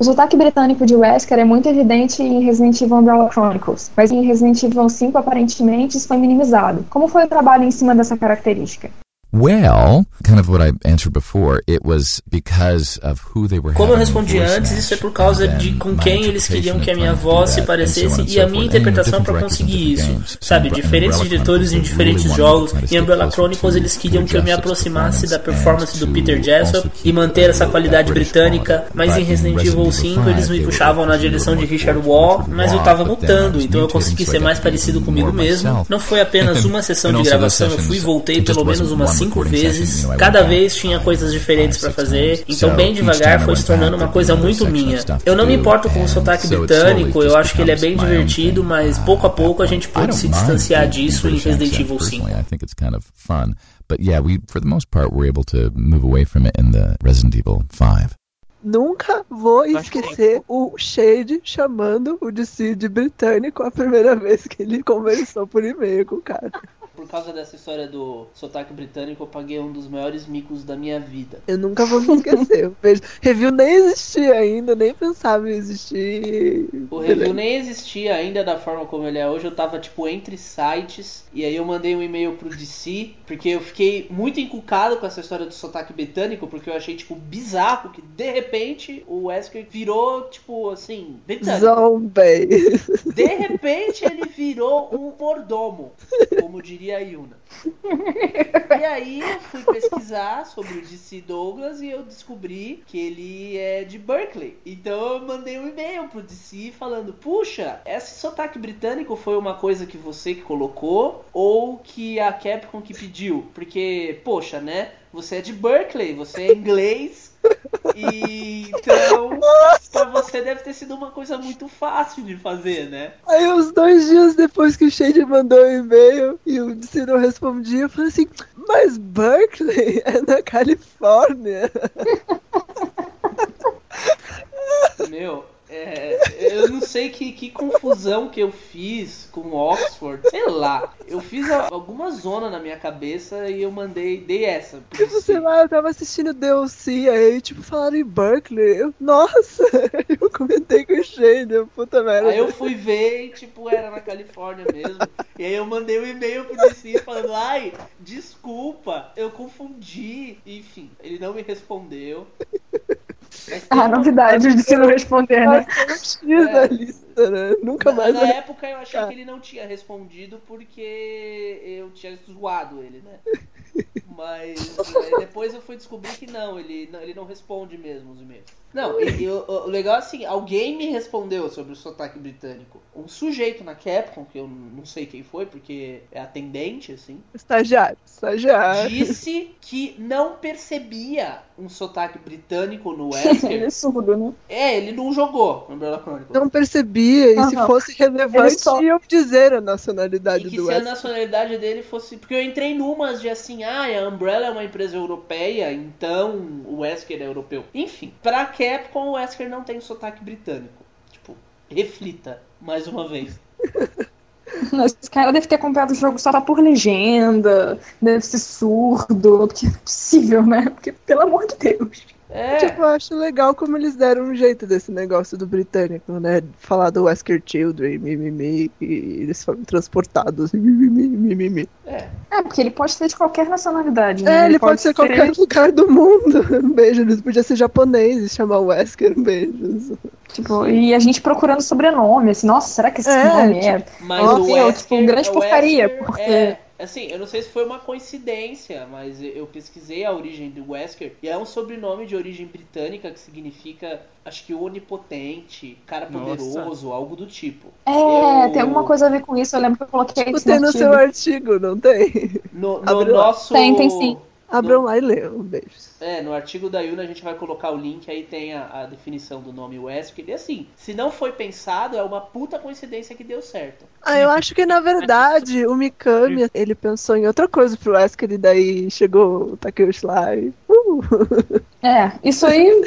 O sotaque britânico de Wesker é muito evidente em Resident Evil Umbrella Chronicles, mas em Resident Evil 5 aparentemente isso foi minimizado. Como foi o trabalho em cima dessa característica? Well, kind of what I answered before, it was because of who they were Como eu respondi antes, isso é por causa de com quem eles queriam que a minha voz se parecesse e a minha interpretação para conseguir isso. Sabe, diferentes diretores em diferentes jogos. Em Umbrella Chronicles eles queriam que eu me aproximasse da performance do Peter Jessup e manter essa qualidade britânica, mas em Resident Evil Resident 5 Evil eles 5, me puxavam na direção de Richard Wall, mas eu tava mutando, então eu consegui ser mais parecido comigo mesmo. Não foi apenas <laughs> uma sessão de gravação, eu fui e voltei pelo menos umas one cinco vezes. I Cada vez tinha coisas diferentes pra fazer, então bem devagar foi se tornando uma coisa muito minha. Eu não me importo com o sotaque so it britânico, eu acho que ele é bem divertido, mas pouco a pouco a gente pôde se distanciar disso em Resident Evil 5. personally. I think it's kind of fun. But yeah, we for the most part were able to move away from it in the Resident Evil 5. Nunca vou esquecer o Shade chamando o DC de britânico a primeira vez que ele <laughs> conversou por e-mail com o cara. Por causa dessa história do sotaque britânico, eu paguei um dos maiores micos da minha vida. Eu nunca vou me esquecer. O vejo- review nem existia ainda, nem pensava em existir. O review nem existia ainda da forma como ele é hoje. Eu tava, tipo, entre sites. E aí eu mandei um e-mail pro DC. Porque eu fiquei muito encucado com essa história do sotaque britânico. Porque eu achei, tipo, bizarro que de repente o Wesker virou, tipo, assim, britânico. Zombie. De repente ele virou um mordomo, como diria a Yuna. <laughs> E aí eu fui pesquisar sobre o DC Douglas e eu descobri que ele é de Berkeley. Então eu mandei um e-mail pro DC falando: Puxa, esse sotaque britânico foi uma coisa que você que colocou ou que a Capcom que pediu? Porque, poxa, né? Você é de Berkeley, você é inglês. E então, pra você deve ter sido uma coisa muito fácil de fazer, né? Aí, uns dois dias depois que o Shade mandou o e-mail e o DC não respondia, eu falei assim: Mas Berkeley <laughs> é na Califórnia. Meu, é, eu não sei que, que confusão que eu fiz com Oxford. Sei lá. Eu fiz alguma zona na minha cabeça e eu mandei, dei essa. Porque você lá, eu tava assistindo DLC, aí, tipo, falaram em Berkeley. Eu, Nossa, <laughs> eu comentei com o Shade, eu, puta merda. Aí eu fui ver e, tipo, era na Califórnia mesmo. E aí eu mandei um e-mail pro DC falando, ai, desculpa, eu confundi. Enfim, ele não me respondeu. Mas Ah, novidade de se não responder, né? X da lista, né? Nunca Na, mais. na época eu achei que ele não tinha respondido porque eu tinha zoado ele, né? Mas <laughs> eh, depois eu fui descobrir que não, ele não, ele não responde mesmo os e-mails. Não, e, e o, o legal é assim, alguém me respondeu sobre o sotaque britânico. Um sujeito na Capcom, que eu não sei quem foi, porque é atendente, assim, Estagiário, estagiário. disse que não percebia um sotaque britânico no <laughs> Wesker. Ele é surdo, né? É, ele não jogou no Umbrella Chronicles. Não percebia, e se Aham. fosse Ele relevante, só- iam dizer a nacionalidade E que do se a nacionalidade dele fosse. Porque eu entrei numas de assim, ah, a Umbrella é uma empresa europeia, então o Wesker é europeu. Enfim, pra Capcom o Wesker não tem sotaque britânico. Tipo, reflita, mais uma vez. <laughs> Esse cara deve ter comprado o jogo só tá por legenda, deve ser surdo, porque é possível, né? Porque, pelo amor de Deus. É, Tipo, eu acho legal como eles deram um jeito desse negócio do britânico, né? Falar do Wesker Children, mimimi, e eles foram transportados, mimimi, mimimi. é. É, porque ele pode ser de qualquer nacionalidade, né? É, ele pode ser qualquer lugar do mundo. <laughs> Um beijo, ele podia ser japonês e chamar Wesker, um beijo. Tipo, e a gente procurando sobrenome, assim, nossa, será que esse É, nome é? Mas Nossa, o eu, Wesker, tipo, grande porcaria, Wesker porque- É, assim, eu não sei se foi uma coincidência, mas eu pesquisei a origem do Wesker e é um sobrenome de origem britânica que significa, acho que onipotente, cara Nossa. poderoso, algo do tipo. É, Eu- tem alguma coisa a ver com isso, eu lembro que eu coloquei Tipo, isso tem no artigo. seu artigo, não tem? No, no nosso. Tem, tem sim. Abram lá e leiam, um beijo. É, no artigo da Yuna a gente vai colocar o link, aí tem a, a definição do nome Wesker. E assim, se não foi pensado, é uma puta coincidência que deu certo. Ah, eu acho que na verdade o Mikami, ele pensou em outra coisa pro Wesker e daí chegou o Takeuchi lá e... Uh. É, isso aí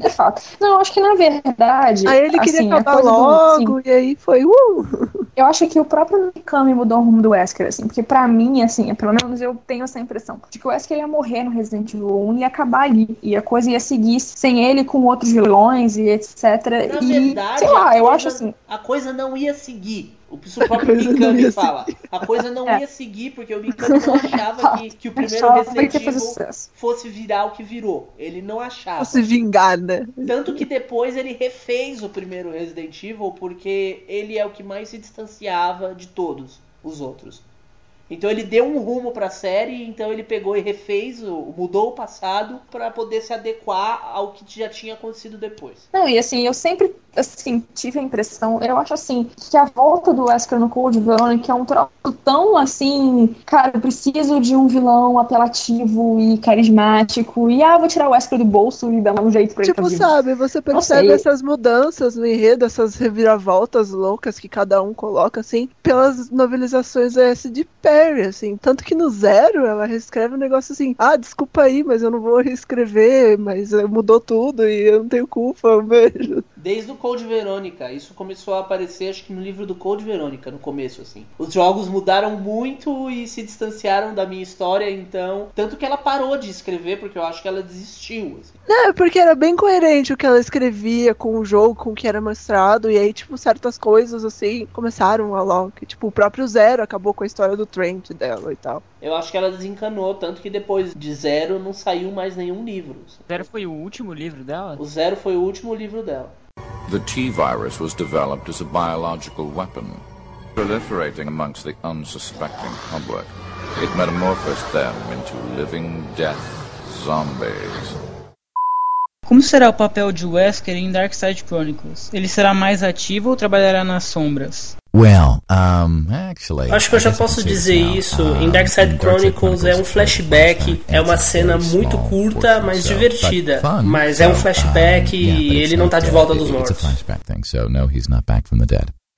é fato. Não, eu acho que na verdade. Aí ele queria assim, a acabar coisa do- logo assim, e aí foi... Uh. eu acho que o próprio Mikami mudou o rumo do Wesker, assim, porque pra mim, assim, pelo menos eu tenho essa impressão de que o Wesker ia morrer no Resident Evil 1 e ia acabar ali. E a coisa ia seguir sem ele com outros vilões e etc. Na e, verdade, sei lá, eu coisa- acho assim. A coisa não ia seguir. O próprio coisa não Mikami ia fala. A coisa não É. ia seguir porque o Mikami não achava que, <laughs> que o primeiro Resident Evil fosse virar o que virou. Ele não achava. Se vingar, né? Tanto que depois ele refez o primeiro Resident Evil porque ele é o que mais se distanciava de todos os outros. Então ele deu um rumo pra série, então ele pegou e refez, o- mudou o passado pra poder se adequar ao que já tinha acontecido depois. Não, e assim, eu sempre assim, tive a impressão, eu acho assim, que a volta do Wesker no Code Veronica é um troço tão assim, cara, eu preciso de um vilão apelativo e carismático, e ah, vou tirar o Wesker do bolso e dar um jeito pra ele Tipo, tá vivo. sabe, você percebe essas mudanças no enredo, essas reviravoltas loucas que cada um coloca, assim, pelas novelizações da S.D. Perry, assim. Tanto que no Zero ela reescreve um negócio assim, ah, desculpa aí, mas eu não vou reescrever, mas eh, mudou tudo e eu não tenho culpa, um. Desde o Code Verônica. Isso começou a aparecer, acho que no livro do Code Verônica, no começo, assim. Os jogos mudaram muito e se distanciaram da minha história, então. Tanto que ela parou de escrever, porque eu acho que ela desistiu. Assim. Não, é porque era bem coerente o que ela escrevia com o jogo, com o que era mostrado, e aí, tipo, certas coisas, assim, começaram a logo. Tipo, o próprio Zero acabou com a história do Trent dela e tal. Eu acho que ela desencanou, tanto que depois de Zero não saiu mais nenhum livro. Zero foi o último livro dela? O Zero foi o último livro dela. The T-virus was developed as a biological weapon, proliferating amongst the unsuspecting public. It metamorphosed them into living death zombies. Como será o papel de Wesker em Darkside Chronicles? Ele será mais ativo ou trabalhará nas sombras? Well, um, actually, Acho que eu já posso dizer isso. Em Darkside Chronicles é um flashback, é uma cena muito curta, mas divertida. Mas é um flashback e ele não tá de volta dos mortos.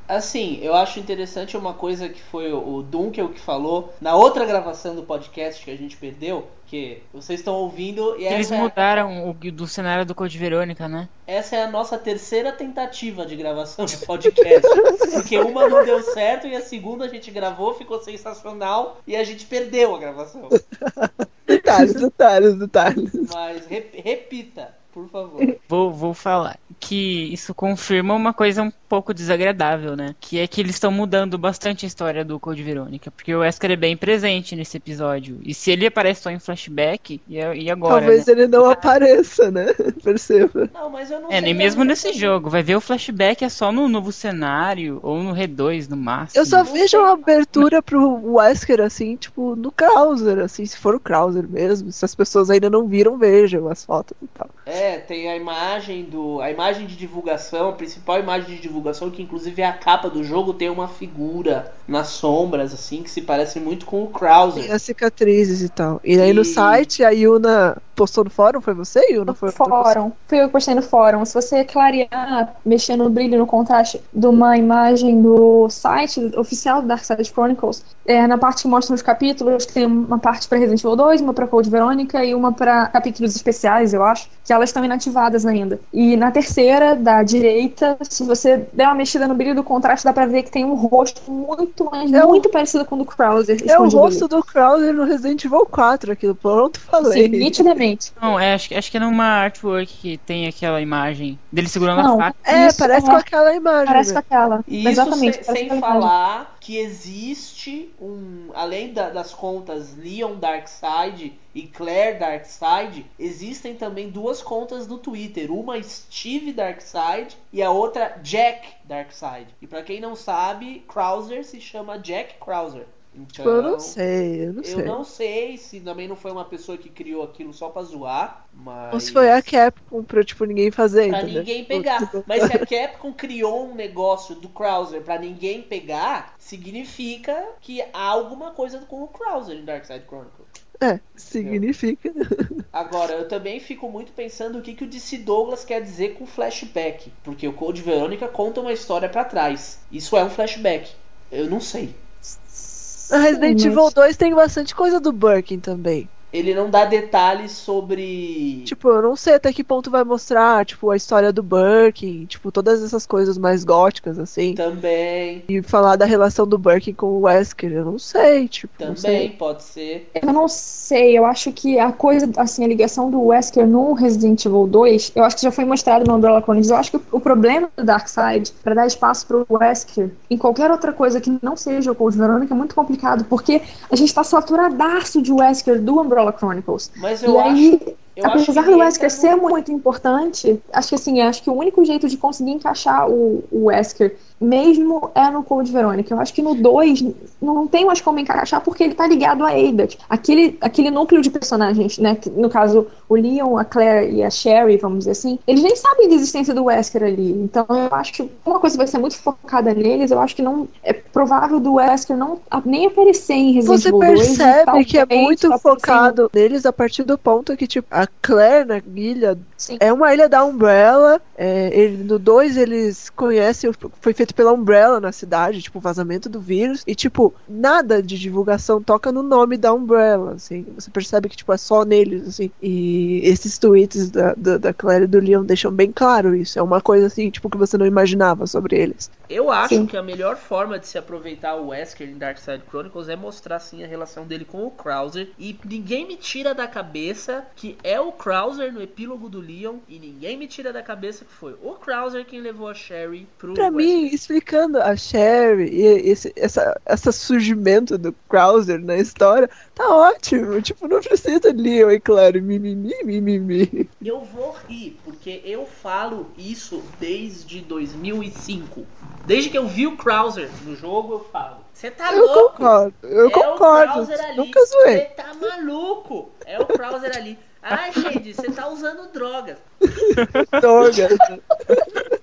Assim, eu acho interessante uma coisa que foi o Dunkel que falou na outra gravação do podcast que a gente perdeu, que vocês estão ouvindo e Eles essa é- mudaram o do cenário do Code Verônica, né? Essa é a nossa terceira tentativa de gravação de podcast. <laughs> porque uma não deu certo e a segunda a gente gravou, ficou sensacional e a gente perdeu a gravação. <laughs> Detalhes, detalhes, detalhes. Mas rep- repita, por favor. <laughs> Vou, vou falar que isso confirma uma coisa um pouco desagradável, né? Que é que eles estão mudando bastante a história do Code Verônica, porque o Wesker é bem presente nesse episódio. E se ele aparece só em flashback, e, e agora? Talvez né? ele não apareça, né? <laughs> Perceba. Não, mas eu não É, nem mesmo nesse jogo. Vai ver o flashback é só no novo cenário, ou no R2 no máximo. Eu só vejo uma abertura pro Wesker, assim, tipo, no Krauser, assim, se for o Krauser mesmo. Se as pessoas ainda não viram, vejam as fotos e tal. É, tem a imagem do. A imagem de divulgação, a principal imagem de divulgação, que inclusive é a capa do jogo, tem uma figura nas sombras, assim, que se parece muito com o Krauser. Tem as cicatrizes e tal. E aí no E- site, a Yuna postou no fórum, foi você, Yuna? Foi Fórum. Foi eu que postei no fórum. Se você clarear, mexer no brilho, no contraste de uma imagem do site oficial do Darkside Chronicles, é, na parte que mostra os capítulos, tem uma parte para Resident Evil 2, uma para Code Verônica e uma para capítulos especiais, eu acho, que elas estão inativadas ainda. E na terceira, da direita, se você der uma mexida no brilho do contraste, dá pra ver que tem um rosto muito, mas É muito parecido com o do Krauser. É o rosto ali. do Krauser no Resident Evil 4, aquilo. Pronto, falei. Sim, nitidamente. Não, é, acho, que- acho que é numa artwork que tem aquela imagem dele segurando Não, a faca. É, Isso, parece é. com aquela imagem. Parece né? com aquela. E isso Exatamente. sem, aquela imagem. falar que existe um. Além da- das contas Leon Darkseid e Claire Darkseid, existem também duas contas no Twitter. Uma Steve Darkseid e a outra Jack Darkseid. E pra quem não sabe, Krauser se chama Jack Krauser. Então, Eu não sei, eu não sei. Eu não sei se também não foi uma pessoa que criou aquilo só pra zoar, mas. Ou se foi a Capcom pra, tipo, ninguém fazer, Pra entendeu? ninguém pegar. Mas se a <laughs> Capcom criou um negócio do Krauser pra ninguém pegar, significa que há alguma coisa com o Krauser em Darkside Chronicles. É, significa. <laughs> Agora, eu também fico muito pensando o que, que o DC Douglas quer dizer com flashback. Porque o Code Verônica conta uma história pra trás. Isso é um flashback. Eu não sei. A Resident Evil 2 tem bastante coisa do Birkin também. Ele não dá detalhes sobre. Tipo, eu não sei até que ponto vai mostrar, tipo, a história do Birkin, tipo, todas essas coisas mais góticas, assim. Também. E falar da relação do Birkin com o Wesker, eu não sei, tipo, Também sei. pode ser. Eu não sei, eu acho que a coisa, assim, a ligação do Wesker no Resident Evil 2, eu acho que já foi mostrado no Umbrella Chronicles. Eu acho que o problema do Darkseid, pra dar espaço pro Wesker, em qualquer outra coisa que não seja o Code Verônica, é muito complicado, porque a gente tá saturadaço de Wesker do Umbrella Chronicles. Mas E eu aí, acho. Eu acho apesar que do Wesker ser muito importante, acho que assim, acho que o único jeito de conseguir encaixar o, o Wesker mesmo é no Code Verônica. Eu acho que no 2 não tem mais como encaixar porque ele tá ligado a. Tipo, Aquele, aquele núcleo de personagens, né? que, No caso, o Leon, a Claire e a Sherry, vamos dizer assim, eles nem sabem da existência do Wesker ali. Então eu acho que uma coisa vai ser muito focada neles, eu acho que não. É provável do Wesker não nem aparecer em Resident Você Evil 2. e percebe que é muito focado neles a partir do ponto que, tipo, a Claire na ilha é uma ilha da Umbrella. é, ele- no 2 eles conhecem, foi feito pela Umbrella na cidade, tipo, o vazamento do vírus. E, tipo, tipo, nada de divulgação toca no nome da Umbrella, assim. Você percebe que, tipo, é só neles, assim. E esses tweets da, da, da Claire e do Leon deixam bem claro isso. É uma coisa, assim, tipo, que você não imaginava sobre eles. Eu acho Sim. que a melhor forma de se aproveitar o Wesker em Dark Side Chronicles é mostrar, assim, a relação dele com o Krauser. E ninguém me tira da cabeça que é o Krauser no epílogo do Leon. E ninguém me tira da cabeça que foi o Krauser quem levou a Sherry pro Pra Wesker. mim, explicando a Sherry e esse essa, essa surgimento do Krauser na história, tá ótimo. Tipo, não precisa Leon e Claire mimimi, mimimi. Eu vou rir, porque eu falo isso desde 2005. Desde que eu vi o Krauser no jogo, eu falo. Você tá eu louco? Concordo, eu é concordo. O Krauser ali. Nunca zoei. Você tá maluco? É o Krauser ali. Ai, Shade, você tá usando drogas. <laughs> Drogas. <laughs>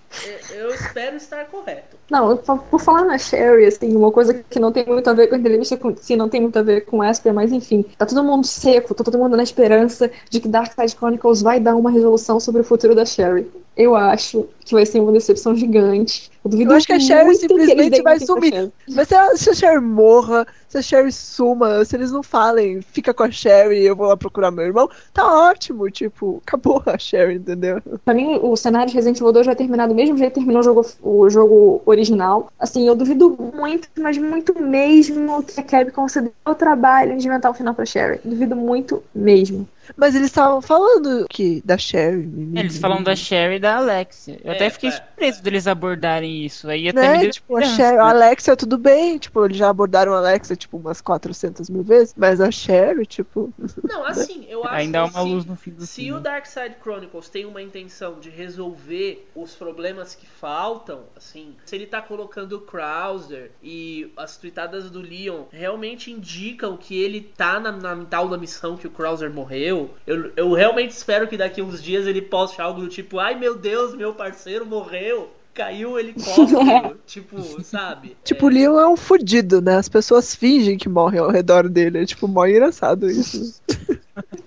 Eu espero estar correto. Não, por falar na Sherry, assim, uma coisa que não tem muito a ver com a entrevista, com, sim, não tem muito a ver com Esper, mas enfim, tá todo mundo seco, tá todo mundo na esperança de que Dark Side Chronicles vai dar uma resolução sobre o futuro da Sherry. Eu acho que vai ser uma decepção gigante. Eu, duvido eu acho que a Sherry simplesmente vai sumir. Mas se a, se a Sherry morra, se a Sherry suma, se eles não falem, fica com a Sherry eu vou lá procurar meu irmão, tá ótimo. Tipo, acabou a Sherry, entendeu? Pra mim, o cenário de Resident Evil 2 vai terminar do mesmo jeito que terminou o jogo, o jogo original. Assim, eu duvido muito, mas muito mesmo que a Capcom se deu o trabalho de inventar o final pra Sherry. Duvido muito mesmo. Mas eles estavam falando que da Sherry. Eles falam da Sherry e da Alexia. Eu É, até fiquei é. surpreso deles abordarem isso. Aí até me Né? deu Tipo, a. Sherry, a Alexia, tudo bem. Tipo, eles já abordaram a Alexia, tipo, umas 400 mil vezes. Mas a Sherry, tipo. <laughs> Não, assim, eu acho Ainda há uma se, luz no fim do se túnel. o Dark Side Chronicles tem uma intenção de resolver os problemas que faltam, assim, se ele tá colocando o Krauser e as tweetadas do Leon realmente indicam que ele tá na, na tal da missão que o Krauser morreu, eu, eu realmente espero que daqui uns dias ele poste algo do tipo, ai meu Deus, meu parceiro morreu. Caiu o helicóptero, <laughs> <laughs> tipo, sabe? Tipo, o Leon é um fudido, né? As pessoas fingem que morrem ao redor dele. É, tipo, mó engraçado isso. <laughs>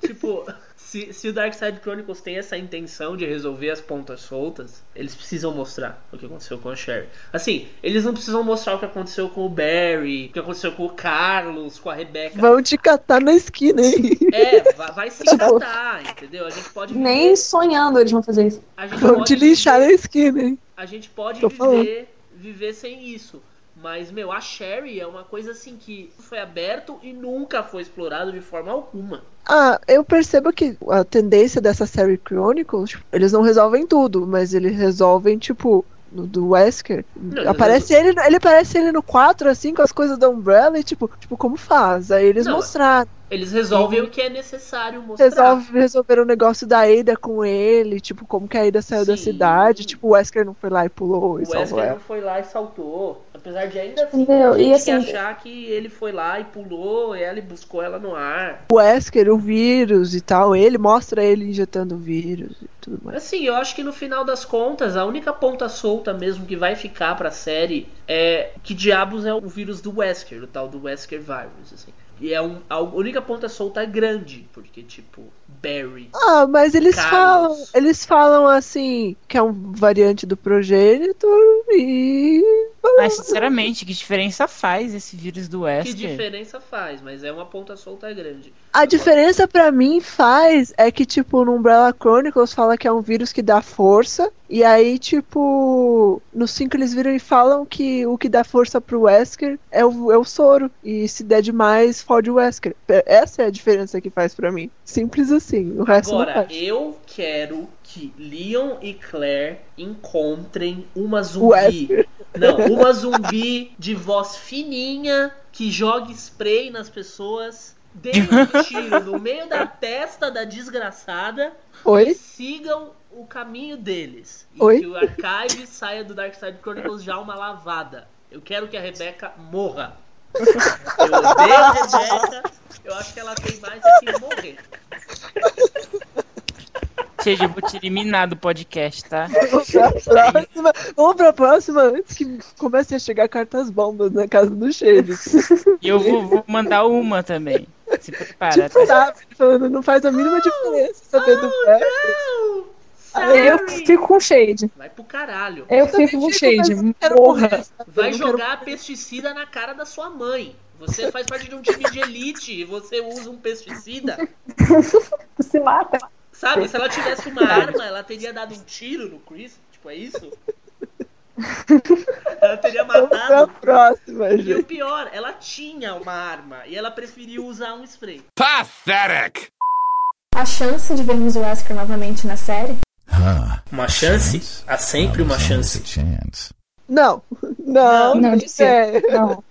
Tipo, se, se o Dark Side Chronicles tem essa intenção de resolver as pontas soltas, eles precisam mostrar o que aconteceu com a Sherry. Assim, eles não precisam mostrar o que aconteceu com o Barry, o que aconteceu com o Carlos, com a Rebecca. Vão te catar na esquina, hein? É, vai, vai se catar, entendeu? A gente pode Nem sonhando eles vão fazer isso. A gente Vão pode te lixar na esquina, hein? a gente pode Tô falando. viver, viver sem isso. Mas, meu, a Sherry é uma coisa assim que foi aberto e nunca foi explorado de forma alguma. Ah, eu percebo que a tendência dessa série Chronicles, tipo, eles não resolvem tudo, mas eles resolvem, tipo, no do Wesker. Não, aparece ele, ele aparece ele no 4, assim, com as coisas da Umbrella e, tipo, tipo como faz? Aí eles Não, mostraram. Eles resolvem Uhum. o que é necessário mostrar. Resolve, resolveram o negócio da Ada com ele, tipo, como que a Ada saiu da Sim. cidade. Tipo, o Wesker não foi lá e pulou e O salvou Wesker não foi lá e saltou. Apesar de ainda assim, Entendeu? gente E assim- achar que ele foi lá e pulou ela e buscou ela no ar. O Wesker, o vírus e tal, ele mostra ele injetando o vírus e tudo mais. Assim, eu acho que no final das contas, a única ponta solta mesmo que vai ficar pra série é que diabos é o vírus do Wesker, o tal do Wesker Virus, assim. E é um, a única ponta solta é grande, porque tipo, Barry. Ah, mas eles Carlos. falam, eles falam assim, que é um variante do progenitor e Mas, sinceramente, que diferença faz esse vírus do Que Wesker? diferença faz, mas é uma ponta solta grande. A diferença pra mim faz é que, tipo, no Umbrella Chronicles fala que é um vírus que dá força, e aí, tipo, no 5 eles viram e falam que o que dá força pro Wesker é o, é o soro, e se der demais, fode o Wesker. Essa é a diferença que faz pra mim. Simples assim, o resto não Agora, faz. eu quero que Leon e Claire encontrem uma Wesker. zumbi. Não, uma zumbi de voz fininha que jogue spray nas pessoas, dê um tiro no meio da testa da desgraçada Oi? e sigam o caminho deles. E Oi? que o Archive saia do Dark Side Chronicles já uma lavada. Eu quero que a Rebecca morra. Eu odeio a Rebecca. Eu acho que ela tem mais é que morrer. Seja, eu vou te eliminar do podcast, tá? Vamos pra próxima, vamos pra próxima antes que comecem a chegar cartas bombas na casa do Shade. E eu vou, vou mandar uma também. Se prepara, Tipo, tá? sabe? Falando, não faz a mínima diferença saber do Eu fico com shade. Vai pro caralho. Eu fico com shade. Porra. Vai jogar pesticida na cara da sua mãe. Você faz parte de um time de elite e você usa um pesticida. <laughs> Se mata. Sabe, se ela tivesse uma arma, ela teria dado um tiro no Chris. Tipo, é isso? Ela teria matado. próxima, E o gente. pior, ela tinha uma arma e ela preferiu usar um spray. Pathetic! A chance de vermos o Wesker novamente na série? Uma chance? Há sempre uma chance. Não, não, Não, ser. é. Não.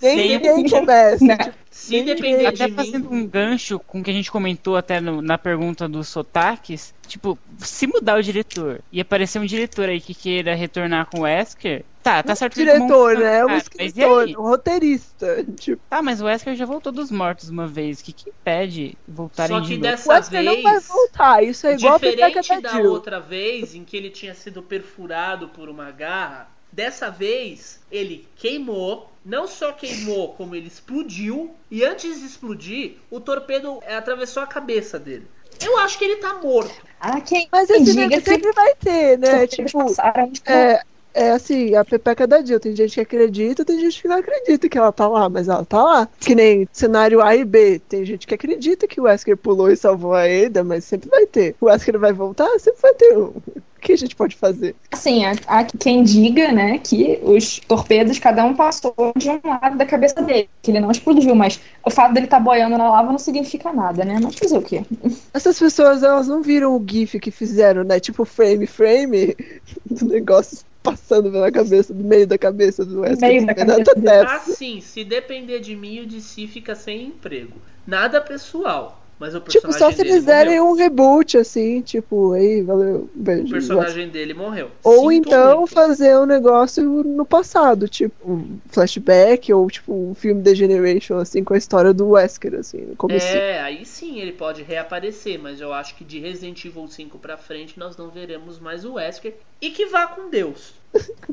Nem Sem- ninguém começa. Não. Se depender Até de mim, fazendo um gancho com o que a gente comentou até no- na pergunta dos sotaques, tipo, se mudar o diretor e aparecer um diretor aí que queira retornar com o Wesker, tá, tá certo que ele tomou diretor, um né? Um cara, mas e escritor, aí? um roteirista. <laughs> Tipo, Tá, mas o Wesker já voltou dos mortos uma vez, o que que impede voltarem Só de que novo? dessa o Wesker não vai vez, voltar. Isso é igual a diferente da da Jill. outra vez em que ele tinha sido perfurado por uma garra, dessa vez ele queimou, não só queimou, <laughs> como ele explodiu, e antes de explodir, o torpedo atravessou a cabeça dele. Eu acho que ele tá morto. Ah, quem, Mas esse diga que sempre vai ter, né? Tipo, passaram de é, é assim, a pepeca da Jill. Tem gente que acredita, tem gente que não acredita que ela tá lá, mas ela tá lá. Que nem cenário A e B. Tem gente que acredita que o Wesker pulou e salvou a Ada, mas sempre vai ter. O Wesker vai voltar? Sempre vai ter um. O que a gente pode fazer? Assim, há, há quem diga, né, que os torpedos, cada um passou de um lado da cabeça dele, que ele não explodiu, mas o fato dele estar boiando na lava não significa nada, né? Mas fazer o quê? <laughs> Essas pessoas, elas não viram o GIF que fizeram, né? Tipo frame, frame <laughs> do negócio passando pela cabeça, do meio da cabeça do Wesker. Meio da cabeça. Assim, se depender de mim, o DC fica sem emprego. Nada pessoal, mas o Tipo, personagem só se dele eles derem morreu. um reboot, assim, tipo, aí, valeu, O beijo. personagem dele morreu. Ou Sinto então muito. fazer um negócio no passado, tipo um flashback, ou tipo um filme The Generation, assim, com a história do Wesker, assim, no começo. É, aí sim ele pode reaparecer, mas eu acho que de Resident Evil 5 pra frente nós não veremos mais o Wesker. E que vá com Deus.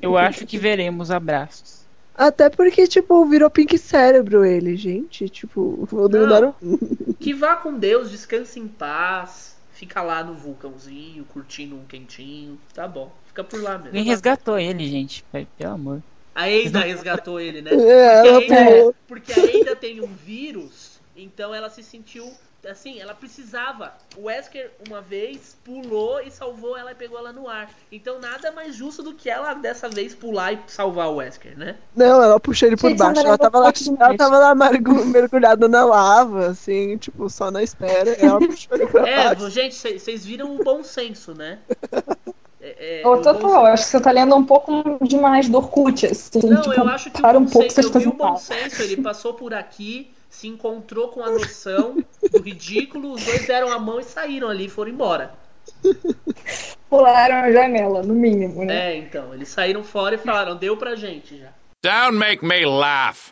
Eu acho que veremos abraços. Até porque, tipo, virou pink cérebro ele, gente. Tipo, vou Não. dar Que vá com Deus, descanse em paz. Fica lá no vulcãozinho, curtindo um quentinho. Tá bom, fica por lá mesmo. Quem resgatou ele, gente? Pelo amor. A Eida resgatou ele, né? É, ela porque, a Eida, pulou. porque a Eida tem um vírus, então ela se sentiu. Assim, ela precisava. O Wesker, uma vez, pulou e salvou ela e pegou ela no ar. Então, nada mais justo do que ela, dessa vez, pular e salvar o Wesker, né? Não, ela puxou ele por Gente, baixo. ela Ela tava lá, ela tava lá mergu- mergulhada na lava, assim, tipo, só na espera. Ela puxou ele pra É, baixo. gente, vocês viram o bom senso, né? É, é, Ô, o bom total, eu acho que você tá lendo um pouco demais do Orkut, assim. Não, tipo, eu acho que o para um bom pouco senso, eu vi o bom senso, ele passou por aqui, se encontrou com a noção do ridículo, os dois deram a mão e saíram ali, foram embora. Pularam a janela, no mínimo, né? É, então, eles saíram fora e falaram, deu pra gente já. Don't make me laugh.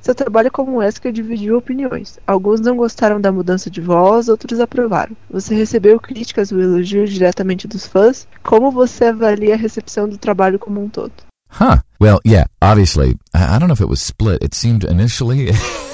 Seu trabalho como Wesker dividiu opiniões. Alguns não gostaram da mudança de voz, outros aprovaram. Você recebeu críticas ou elogios diretamente dos fãs? Como você avalia a recepção do trabalho como um todo? Huh. Well, yeah, obviously. I, I don't know if it was split. It seemed initially. <laughs>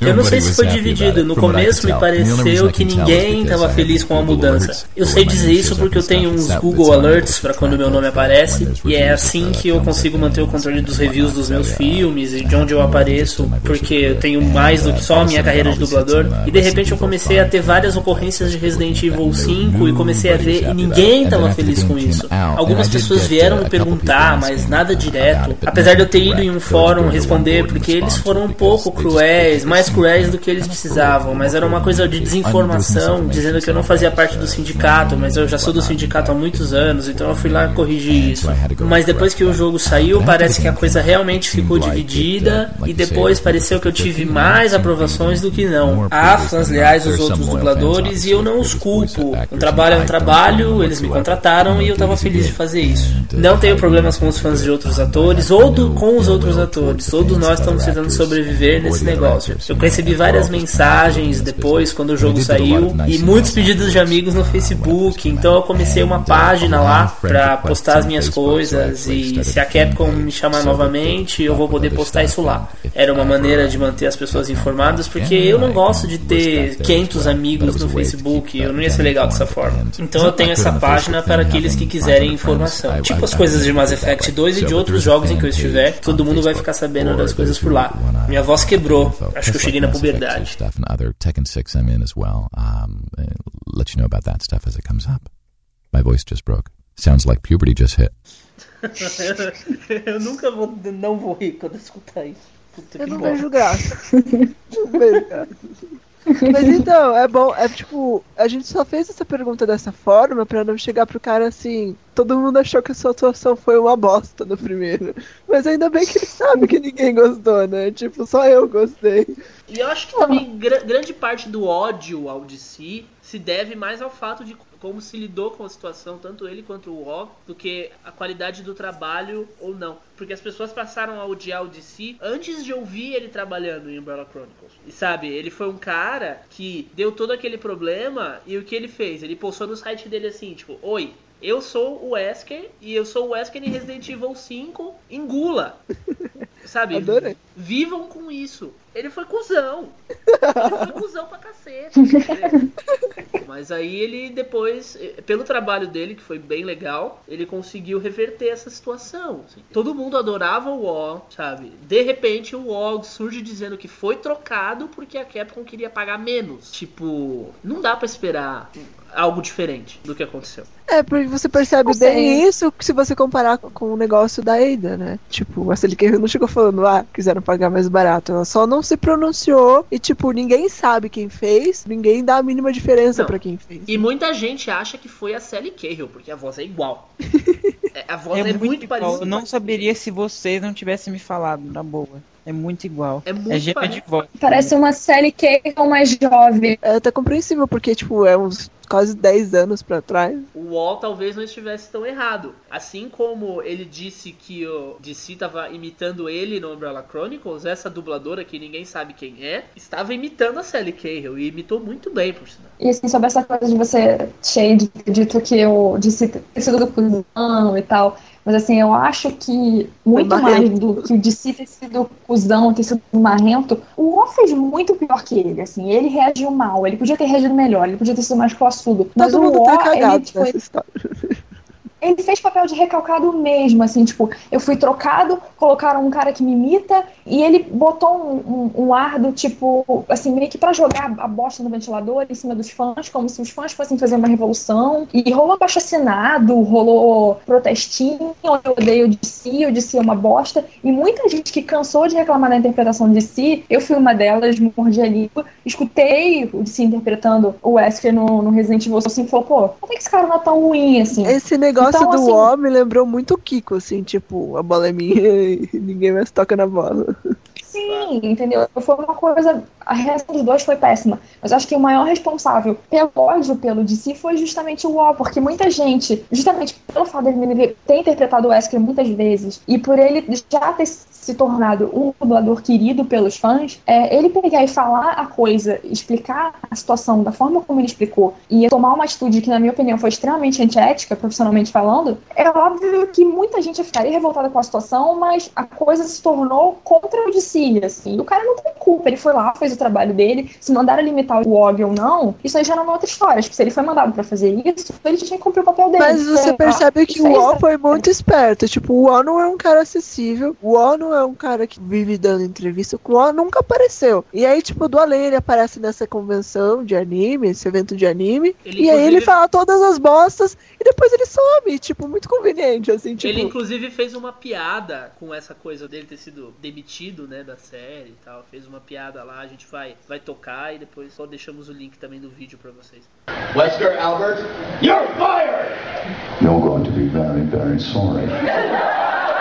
Eu não sei se foi dividido. No começo me pareceu que ninguém estava feliz com a mudança. Eu sei dizer isso porque eu tenho uns Google Alerts para quando meu nome aparece e é assim uh, que eu consigo manter o controle dos reviews dos meus filmes e de onde eu apareço, porque eu tenho mais do que só a minha carreira de dublador. E de repente eu comecei a ter várias ocorrências de Resident Evil 5 e comecei a ver e ninguém estava feliz com isso. Algumas pessoas vieram me perguntar, mas nada direto. Apesar de eu ter ido em um fórum responder porque eles foram um pouco cruéis, mais cruéis do que eles precisavam, mas era uma coisa de desinformação, dizendo que eu não fazia parte do sindicato, mas eu já sou do sindicato há muitos anos, então eu fui lá corrigir isso. Mas depois que o jogo saiu, parece que a coisa realmente ficou dividida e depois pareceu que eu tive mais aprovações do que não. Há fãs leais aos outros dubladores e eu não os culpo. Um trabalho é um trabalho, eles me contrataram e eu tava feliz de fazer isso. Não tenho problemas com os fãs de outros atores ou do, com os outros atores. Todos nós estamos tentando sobreviver nesse negócio. Eu recebi várias mensagens depois, quando o jogo saiu, e muitos pedidos de amigos no Facebook. Então eu comecei uma página lá pra postar as minhas coisas. E se a Capcom me chamar novamente, eu vou poder postar isso lá. Era uma maneira de manter as pessoas informadas, porque eu não gosto de ter 500 amigos no Facebook. Eu não ia ser legal dessa forma. Então eu tenho essa página para aqueles que quiserem informação. Tipo as coisas de Mass Effect 2 e de outros jogos em que eu estiver, todo mundo vai ficar sabendo das coisas por lá. Minha voz quebrou. Acho eu cheguei na puberdade. Let you know about that stuff as it comes up. My voice just broke. Sounds like puberty just hit. <laughs> eu nunca vou, não vou rir quando escutar isso. Puta eu não vejo graça. <laughs> não vejo graça. Mas então, é bom, é tipo, a gente só fez essa pergunta dessa forma para não chegar pro cara assim, todo mundo achou que a sua atuação foi uma bosta no primeiro. Mas ainda bem que ele sabe que ninguém gostou, né? Tipo, só eu gostei. E eu acho que também gr grande parte do ódio ao DC se deve mais ao fato de como se lidou com a situação, tanto ele quanto o O, do que a qualidade do trabalho ou não. Porque as pessoas passaram a odiar o DC antes de ouvir ele trabalhando em Umbrella Chronicles. E sabe, ele foi um cara que deu todo aquele problema e o que ele fez? Ele postou no site dele assim, tipo, oi, eu sou o Wesker e eu sou o Wesker em Resident Evil 5 Engula. <laughs> Sabe? Adorei. Vivam com isso. Ele foi cuzão. <laughs> Ele foi cuzão pra cacete. <laughs> Mas aí ele depois, pelo trabalho dele, que foi bem legal, ele conseguiu reverter essa situação. Assim. Todo mundo adorava o WoW, sabe? De repente o WoW surge dizendo que foi trocado porque a Capcom queria pagar menos. Tipo, não dá para esperar algo diferente do que aconteceu. É, porque você percebe bem sei. isso se você comparar com o negócio da Ada, né? Tipo, a Sally não chegou falando, ah, quiseram pagar mais barato. Ela só não se pronunciou e, tipo, ninguém sabe quem fez, ninguém dá a mínima diferença para quem fez. E muita gente acha que foi a Sally Cahill, porque a voz é igual. <laughs> a voz é, é muito, muito parecida. Eu não saberia se vocês não tivessem me falado, na boa. É muito igual. É muito é de voz. Parece uma série que é mais jovem. É até compreensível, porque, tipo, é uns quase 10 anos para trás. O Wall talvez não estivesse tão errado. Assim como ele disse que o DC estava imitando ele no Umbrella Chronicles, essa dubladora que ninguém sabe quem é, estava imitando a Sally Cahill e imitou muito bem, por sinal. E assim, sobre essa coisa de você, cheio de dito que o DC ter sido do e tal. Mas assim, eu acho que muito mais do que o DC ter sido cuzão, ter sido marrento, o O fez muito pior que ele, assim. Ele reagiu mal, ele podia ter reagido melhor, ele podia ter sido mais classudo. Mas Todo o mundo O, tá cagado ele, tipo, nessa história ele fez papel de recalcado mesmo, assim, tipo, eu fui trocado, colocaram um cara que me imita, e ele botou um, um, um ar do tipo, assim, meio que pra jogar a bosta no ventilador em cima dos fãs, como se os fãs fossem fazer uma revolução, e rolou abaixo assinado, rolou protestinho, eu odeio de si, eu disse uma bosta, e muita gente que cansou de reclamar da interpretação de si, eu fui uma delas, mordi a língua, escutei o de si interpretando o Wesker no, no Resident Evil, assim, falou, pô, até que esse cara não é tão ruim, assim. Esse negócio então, do assim, O me lembrou muito o Kiko, assim, tipo, a bola é minha <laughs> e ninguém mais toca na bola. Sim, entendeu? Foi uma coisa. A reação dos dois foi péssima. Mas acho que o maior responsável pelo ódio pelo DC foi justamente o O, porque muita gente, justamente pelo fato dele ter interpretado o Wesker muitas vezes e por ele já ter se tornado um dublador querido pelos fãs, é, ele pegar e falar a coisa, explicar a situação da forma como ele explicou e tomar uma atitude que, na minha opinião, foi extremamente antiética, profissionalmente falando, é óbvio que muita gente ficaria revoltada com a situação, mas a coisa se tornou contra o de si, assim. O cara não tem culpa, ele foi lá, fez o trabalho dele, se mandaram limitar o Og ou não, isso aí já não é outra história. Tipo, se ele foi mandado para fazer isso, ele tinha que cumprir o papel dele. Mas você percebe que o O foi muito esperto. Tipo, o O não é um cara acessível, o O não é um cara que vive dando entrevista com o nunca apareceu. E aí, tipo, do além ele aparece nessa convenção de anime, esse evento de anime, ele, e aí ele fala todas as bostas e depois ele some, tipo, muito conveniente, assim, tipo... Ele, inclusive, fez uma piada com essa coisa dele ter sido demitido, né, da série e tal. Fez uma piada lá, a gente vai, vai tocar e depois só deixamos o link também do vídeo pra vocês. Wesker Albert, you're fired! You're going to be very, very sorry. <laughs>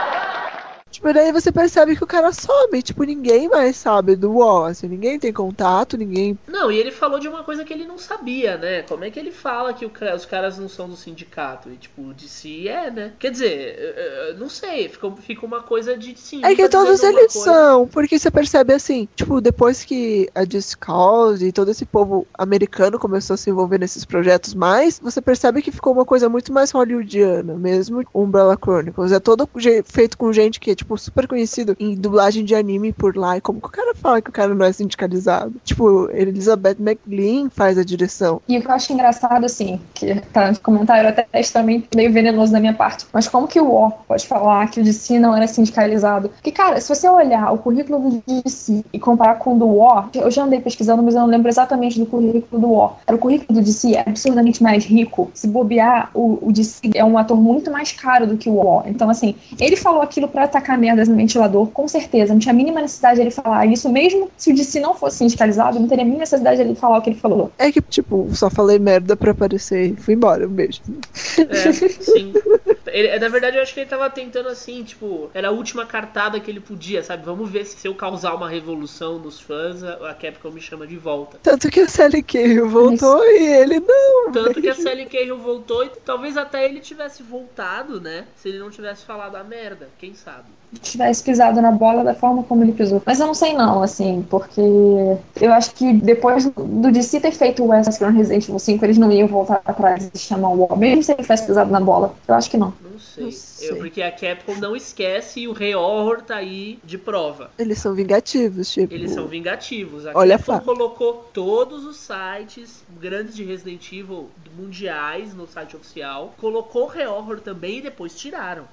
Tipo tipo, daí você percebe que o cara some. Tipo, ninguém mais sabe do UOL. Assim, ninguém tem contato, ninguém. Não, e ele falou de uma coisa que ele não sabia, né? Como é que ele fala que os caras não são do sindicato? E, tipo, de si é, né? Quer dizer, não sei, fica, fica uma coisa de sim. É que todos eles coisa... são, porque você percebe assim, tipo, depois que a Discord e todo esse povo americano começou a se envolver nesses projetos mais, você percebe que ficou uma coisa muito mais hollywoodiana, mesmo Umbrella Chronicles. É todo feito com gente que é, tipo, super conhecido em dublagem de anime por lá. E como que o cara fala que o cara não é sindicalizado? Tipo, Elizabeth McLean faz a direção. E o que eu acho engraçado, assim, que tá no comentário até extremamente meio venenoso da minha parte, mas como que o O pode falar que o DC não era sindicalizado? Porque, cara, se você olhar o currículo do DC e comparar com o do O, eu já andei pesquisando, mas eu não lembro exatamente do currículo do O. O currículo do DC é absurdamente mais rico. Se bobear, o, o DC é um ator muito mais caro do que o O. Então, assim, ele falou aquilo para atacar merdas no ventilador, com certeza. Não tinha a mínima necessidade de ele falar isso, mesmo se o DC não fosse sindicalizado, não teria a mínima necessidade de ele falar o que ele falou. É que, tipo, só falei merda pra aparecer e fui embora. Um beijo. É, sim. Ele, na verdade, eu acho que ele tava tentando assim, tipo, era a última cartada que ele podia, sabe? Vamos ver se, se eu causar uma revolução nos fãs, a Capcom me chama de volta. Tanto que a Sally Cahill voltou Mas... e ele não. Tanto que a Sally Cahill voltou e talvez até ele tivesse voltado, né? Se ele não tivesse falado a merda, quem sabe? Tivesse pisado na bola da forma como ele pisou. Mas eu não sei não, assim, porque eu acho que depois do DC ter feito o Wesker no Resident Evil 5, eles não iam voltar atrás e chamar o Wall, mesmo se ele tivesse pisado na bola. Eu acho que não. Não sei. Não sei. Eu, porque a Capcom não esquece e o Rei Horror tá aí de prova. Eles são vingativos, tipo. Eles são vingativos. A Olha Capcom colocou todos os sites grandes de Resident Evil mundiais no site oficial, colocou o Rei Horror também e depois tiraram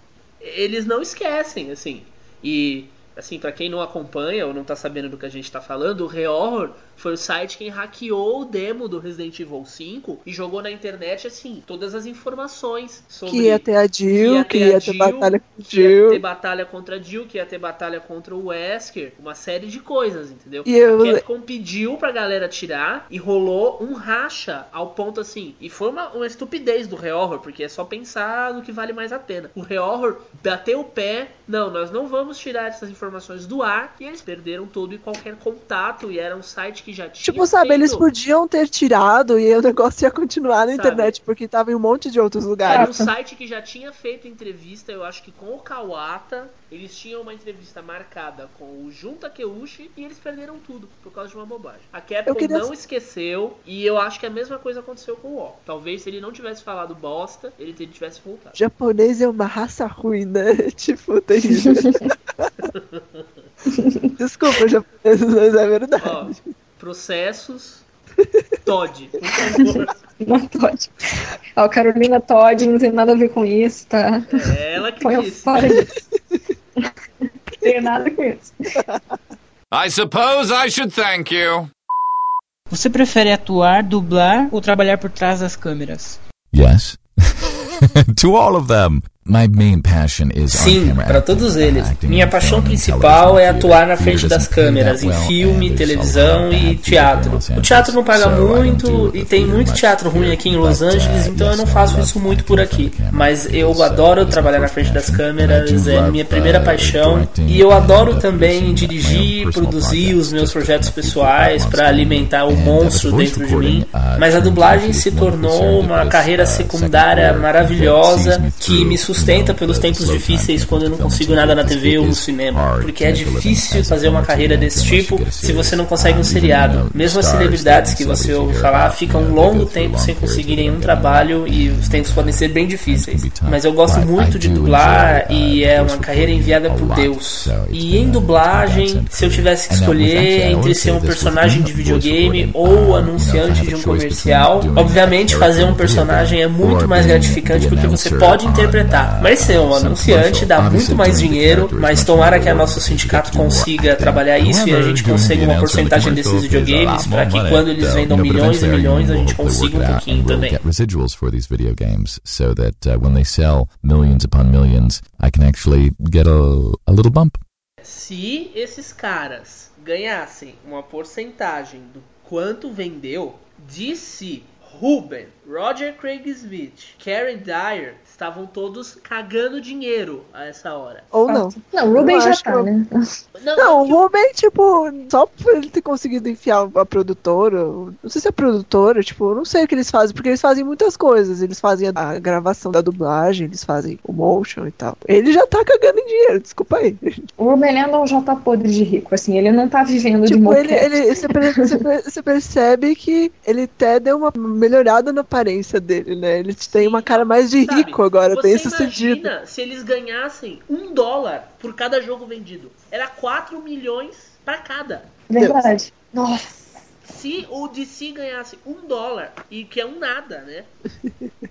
eles não esquecem, assim. E, assim, para quem não acompanha ou não tá sabendo do que a gente tá falando, o Re-Horror foi o site quem hackeou o demo do Resident Evil 5 e jogou na internet, assim, todas as informações sobre. Que ia ter a Jill, que ia ter, batalha com Jill. Que ia ter batalha contra a Jill, que ia ter batalha contra o Wesker, uma série de coisas, entendeu? E eu... Capcom pediu pra galera tirar e rolou um racha ao ponto assim. E foi uma, uma estupidez do Re-Horror, porque é só pensar no que vale mais a pena. O Re-Horror bateu o pé, não, nós não vamos tirar essas informações do ar, e eles perderam todo e qualquer contato, e era um site que que já tinha. Tipo, sabe, feito... eles podiam ter tirado e o negócio ia continuar na sabe? internet, porque tava em um monte de outros lugares. Era um site que já tinha feito entrevista, eu acho que com o Kawata. Eles tinham uma entrevista marcada com o Junta Keushi e eles perderam tudo por causa de uma bobagem. A Capcom queria... não esqueceu e eu acho que a mesma coisa aconteceu com o O. Talvez se ele não tivesse falado bosta, ele tivesse voltado. O japonês é uma raça ruim, né? <laughs> tipo, terrível. <laughs> Desculpa, japonês, mas é verdade. Ó, processos. <laughs> Todd. Não Todd. Ó, Carolina Todd não tem nada a ver com isso, tá? É ela que Põe disse. Fora disso. não tem nada com isso. I suppose I should thank you. Você prefere atuar, dublar ou trabalhar por trás das câmeras? Yes. <laughs> to all of them. Sim, para todos eles. Minha paixão principal é atuar na frente das câmeras, em filme, televisão e teatro. O teatro não paga muito e tem muito teatro ruim aqui em Los Angeles, então eu não faço isso muito por aqui. Mas eu adoro trabalhar na frente das câmeras, é minha primeira paixão. E eu adoro também dirigir, produzir os meus projetos pessoais para alimentar o monstro dentro de mim. Mas a dublagem se tornou uma carreira secundária maravilhosa que me sustenta pelos tempos difíceis quando eu não consigo nada na TV ou no cinema. Porque é difícil fazer uma carreira desse tipo se você não consegue um seriado. Mesmo as celebridades que você ouve falar ficam um longo tempo sem conseguir nenhum trabalho e os tempos podem ser bem difíceis. Mas eu gosto muito de dublar e é uma carreira enviada por Deus. E em dublagem, se eu tivesse que escolher entre ser um personagem de videogame ou anunciante de um comercial, obviamente fazer um personagem é muito mais gratificante porque você pode interpretar mas ser um anunciante dá muito mais dinheiro, mas tomara que a nosso sindicato consiga trabalhar isso e a gente consiga uma porcentagem desses videogames para que quando eles vendam milhões e milhões a gente consiga um pouquinho também. residuals for these video games so that uh, when they sell millions upon millions, I can actually get a, a little bump. Se esses caras ganhassem uma porcentagem do quanto vendeu, de se Ruben, Roger Craig Smith, Karen Dyer estavam todos cagando dinheiro a essa hora. Ou não. Não, o Ruben Eu já tá, eu- né? Não, o Ruben, tipo, só por ele ter conseguido enfiar a produtora, não sei se é produtora, tipo, eu não sei o que eles fazem, porque eles fazem muitas coisas. Eles fazem a, a gravação da dublagem, eles fazem o motion e tal. Ele já tá cagando em dinheiro, desculpa aí. O Ruben Landon já tá podre de rico, assim, ele não tá vivendo de Tipo, ele, moquete. ele, você, per- você per- você percebe que ele até deu uma melhorada na aparência dele, né? Ele tem uma cara mais de Sabe, rico agora, bem sucedido. imagina se eles ganhassem um dólar por cada jogo vendido. Era 4 milhões pra cada. Verdade. Nossa. Se o DC ganhasse um dólar, e que é um nada, né? <laughs>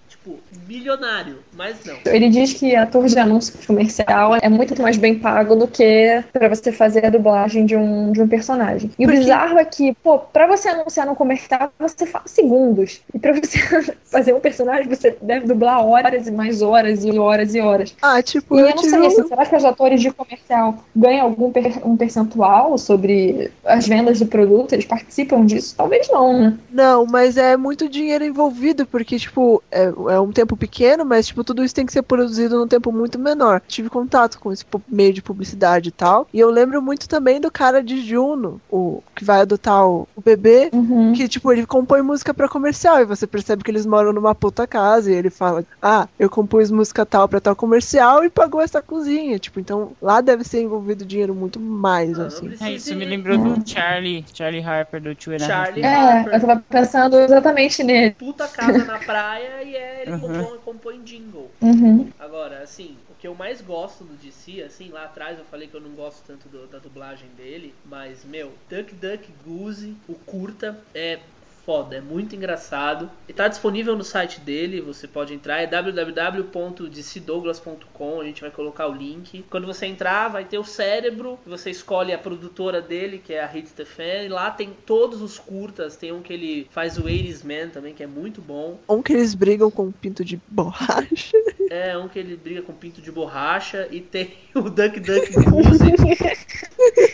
tipo, milionário, mas não. Ele diz que ator de anúncio comercial é muito mais bem pago do que pra você fazer a dublagem de um, de um personagem. E o bizarro é que, pô, pra você anunciar no comercial, você fala segundos. E pra você <laughs> fazer um personagem, você deve dublar horas e mais horas e horas e horas. Ah, tipo, E eu eu não sei, um- assim, será que os atores de comercial ganham algum per- um percentual sobre as vendas do produto? Eles participam disso? Talvez não, né? Não, mas é muito dinheiro envolvido, porque, tipo, é, é um tempo pequeno, mas, tipo, tudo isso tem que ser produzido num tempo muito menor. Tive contato com esse meio de publicidade e tal. E eu lembro muito também do cara de Juno, o que vai adotar o, o bebê, Uhum. que, tipo, ele compõe música pra comercial. E você percebe que eles moram numa puta casa. E ele fala: Ah, eu compus música tal pra tal comercial e pagou essa cozinha. Tipo, então lá deve ser envolvido dinheiro muito mais, assim. É, isso me lembrou do Charlie, Charlie Harper do Two Charlie. É, eu tava pensando exatamente nele. Puta casa na <laughs> praia e é, ele Uhum. compõe, compõe jingle. Uhum. Agora, assim, o que eu mais gosto do DC, assim, lá atrás eu falei que eu não gosto tanto do- da dublagem dele, mas, meu, Duck Duck Goose, o curta, é foda, é muito engraçado. E tá disponível no site dele, você pode entrar, é www.dcdouglas.com, a gente vai colocar o link. Quando você entrar, vai ter o cérebro, você escolhe a produtora dele, que é a Hit Stefan, lá tem todos os curtas, tem um que ele faz o 80s Man também, que é muito bom. Um que eles brigam com um pinto de borracha. <laughs> É, um que ele briga com pinto de borracha e tem <laughs> o Duck Duck Goose.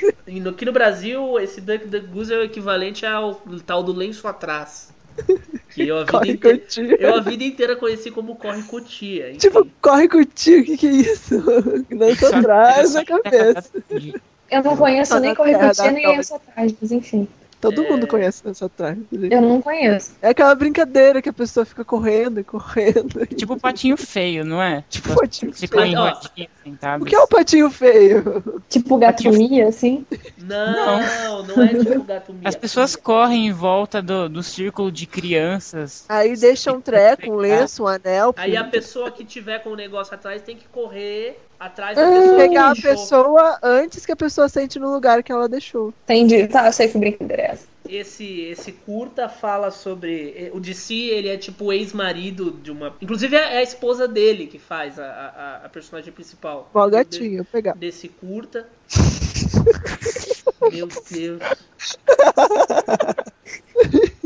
<laughs> no, aqui no Brasil, esse Duck Duck Goose é o equivalente ao tal do lenço atrás. <laughs> Que eu a vida, Corre inteira, Cotia. eu a vida inteira conheci como Corre Cotia. enfim. Tipo, corre com o tio, o que, que é isso? <laughs> Dança atrás na cabeça. Eu não conheço nem Corre Cotia, nem essa atrás, mas enfim. Todo mundo conhece Dança atrás. Eu não conheço. É aquela brincadeira que a pessoa fica correndo e correndo. Tipo o patinho feio, não é? <laughs> Tipo patinho Ficam feio. rodinha, sentados. O que é o patinho feio? Tipo gato Mia, assim? Não, não é tipo gato Mia. As pessoas correm em volta do, do círculo de crianças. Aí deixa um treco, um lenço, um anel. Aí a pessoa que tiver com o negócio atrás tem que correr atrás da Ah, pessoa pegar a pessoa antes que a pessoa sente no lugar que ela deixou. Entendi. Tá, eu sei que brincadeira é essa. Esse, esse curta fala sobre. eh, O DC, ele é tipo o ex-marido de uma. Inclusive é a esposa dele que faz a, a, a personagem principal. Ó, gatinho, pegar. Desse curta. <laughs> Meu Deus. <laughs>